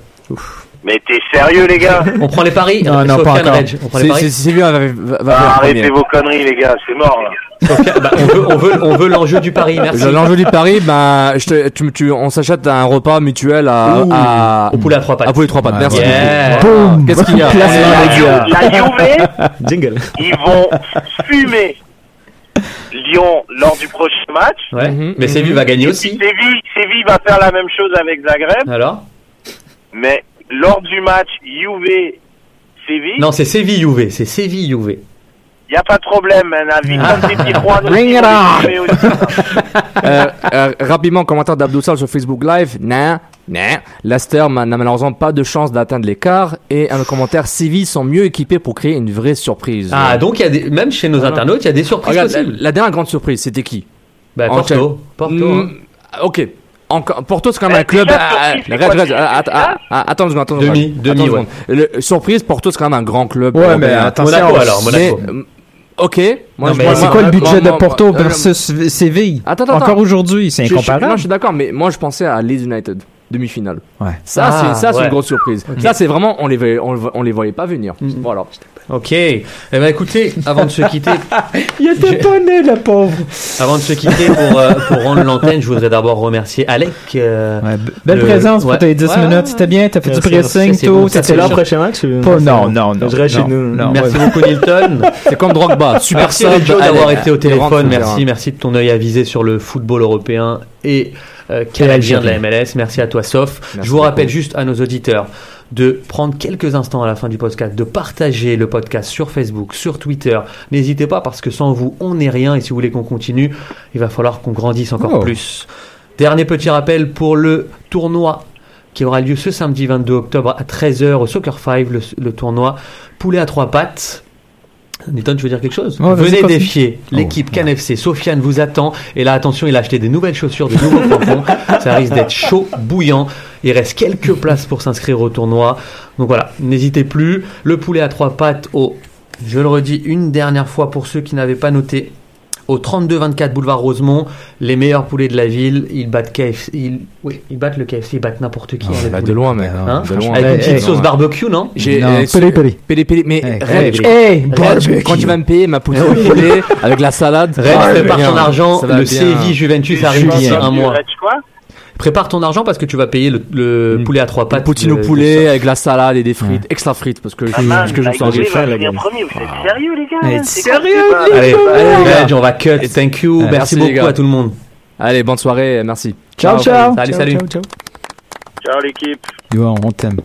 Mais t'es sérieux, les gars On prend les paris Non, non, pas encore. On prend les paris c'est- Séville va, va, va Ah, Arrêtez premier. vos conneries, les gars, c'est mort, là. Bah, on veut, on veut, on veut l'enjeu du pari. Merci. L'enjeu du pari, ben, je te, tu, tu, on s'achète un repas mutuel à, Ouh, à, Au poulet à trois pattes. à Poulet trois pattes. Ouais, Merci. Yeah. Qu'est-ce qu'il y a. La Juve, Jingle. ils vont fumer Lyon lors du prochain match. Ouais. Mhm, Mais Séville mhm. va gagner Et aussi. Séville va faire la même chose avec Zagreb, Alors? Mais lors du match Juve-Séville, Non, c'est Séville UV. C'est Séville UV. il n'y a pas de problème, un avis Ah. comme. Euh, euh, rapidement, commentaire d'Abdou Sal sur Facebook Live. Nah, nah. Leicester n'a malheureusement pas de chance d'atteindre l'écart. Et un commentaire, Séville sont mieux équipés pour créer une vraie surprise. Ah, donc il y a des, même chez nos Voilà. internautes, il y a des surprises Regarde, possibles. la dernière grande surprise, c'était qui? Bah, Porto. Porto. Mm. Ok. Encore, Porto, c'est quand même un club. ah, ah, ah, ah, Attends une seconde, attends Demi, demi, surprise, Porto, c'est quand même un grand club. Ouais, européen. mais attention. Monaco alors, Monaco. Euh, ok. Moi, Non, je- mais C'est quoi le moi- budget de Porto moi- versus Séville? Attends, attends, Encore aujourd'hui, c'est Je- je- incomparable. non, je suis d'accord, mais moi je pensais à Leeds United, demi-finale. Ouais. Ça, Ah, c'est ça, c'est ouais. une grosse surprise. Ça, c'est vraiment, on les, voyait- on, le- on les voyait pas venir. Voilà. Ok. Eh ben écoutez, avant de se quitter, Il était pas né, le pauvre. avant de se quitter pour, euh, pour rendre l'antenne, je voudrais d'abord remercier Alec. euh, Ouais, belle Le- présence ouais. pour tes 10 Ouais, minutes. C'était bien, t'as fait Merci, du pressing, tout. C'est là là. le prochain match ou- Pas- non, non, non. Je chez nous. non, Merci ouais. beaucoup Nilton. C'est comme Drogba, super Reggio d'avoir été au téléphone. Merci, merci de ton œil avisé sur le football européen et euh, canadien de la MLS. Merci à toi, Sof. Je vous rappelle juste à nos auditeurs de prendre quelques instants à la fin du podcast, de partager le podcast sur Facebook, sur Twitter. N'hésitez pas parce que sans vous, on n'est rien et si vous voulez qu'on continue, il va falloir qu'on grandisse encore Oh. plus. Dernier petit rappel pour le tournoi qui aura lieu ce samedi 22 octobre à 13h au Soccer 5, le, le tournoi poulet à trois pattes. Newton, tu veux dire quelque chose Ouais, Venez défier l'équipe Oh, CanFC. Sofiane vous attend. Et là, attention, il a acheté des nouvelles chaussures, de nouveaux crampons. Ça risque d'être chaud, bouillant. Il reste quelques places pour s'inscrire au tournoi. Donc voilà, n'hésitez plus. Le poulet à trois pattes au, je le redis une dernière fois pour ceux qui n'avaient pas noté, au 32-24 boulevard Rosemont, les meilleurs poulets de la ville. Ils battent KFC. Ils, oui, ils battent le KFC, ils battent n'importe qui. Hein, bah, de loin, mec. Hein de loin. Avec une Eh, petite eh, sauce ouais. barbecue, non J'ai, pélé, pélé. Pélé, pélé, mais Hey, barbecue. quand tu vas me payer ma poulet avec la salade, va prépare ton argent. Le. Séville Juventus arrive d'ici un mois. Prépare ton argent parce que tu vas payer le, poulet à trois pattes. poutine au de poulet avec la salade et des frites, extra frites, parce que, Ah, parce que je la sens gamme. premier, vous êtes sérieux, les gars C'est sérieux, Allez, Allez, les gars. Reg, on va cut. Thank you. Ouais, merci, beaucoup à tout le monde. Allez, bonne soirée, merci. Ciao, ciao. Salut, Ciao, salut. ciao, ciao. Ciao l'équipe. Yo, on t'aime.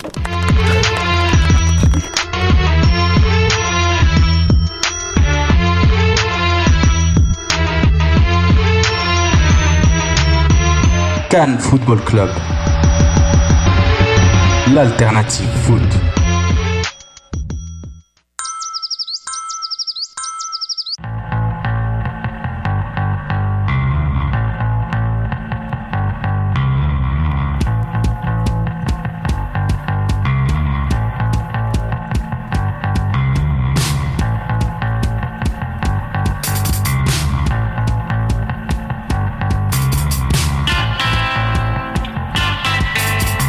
Cannes Football Club. L'alternative foot.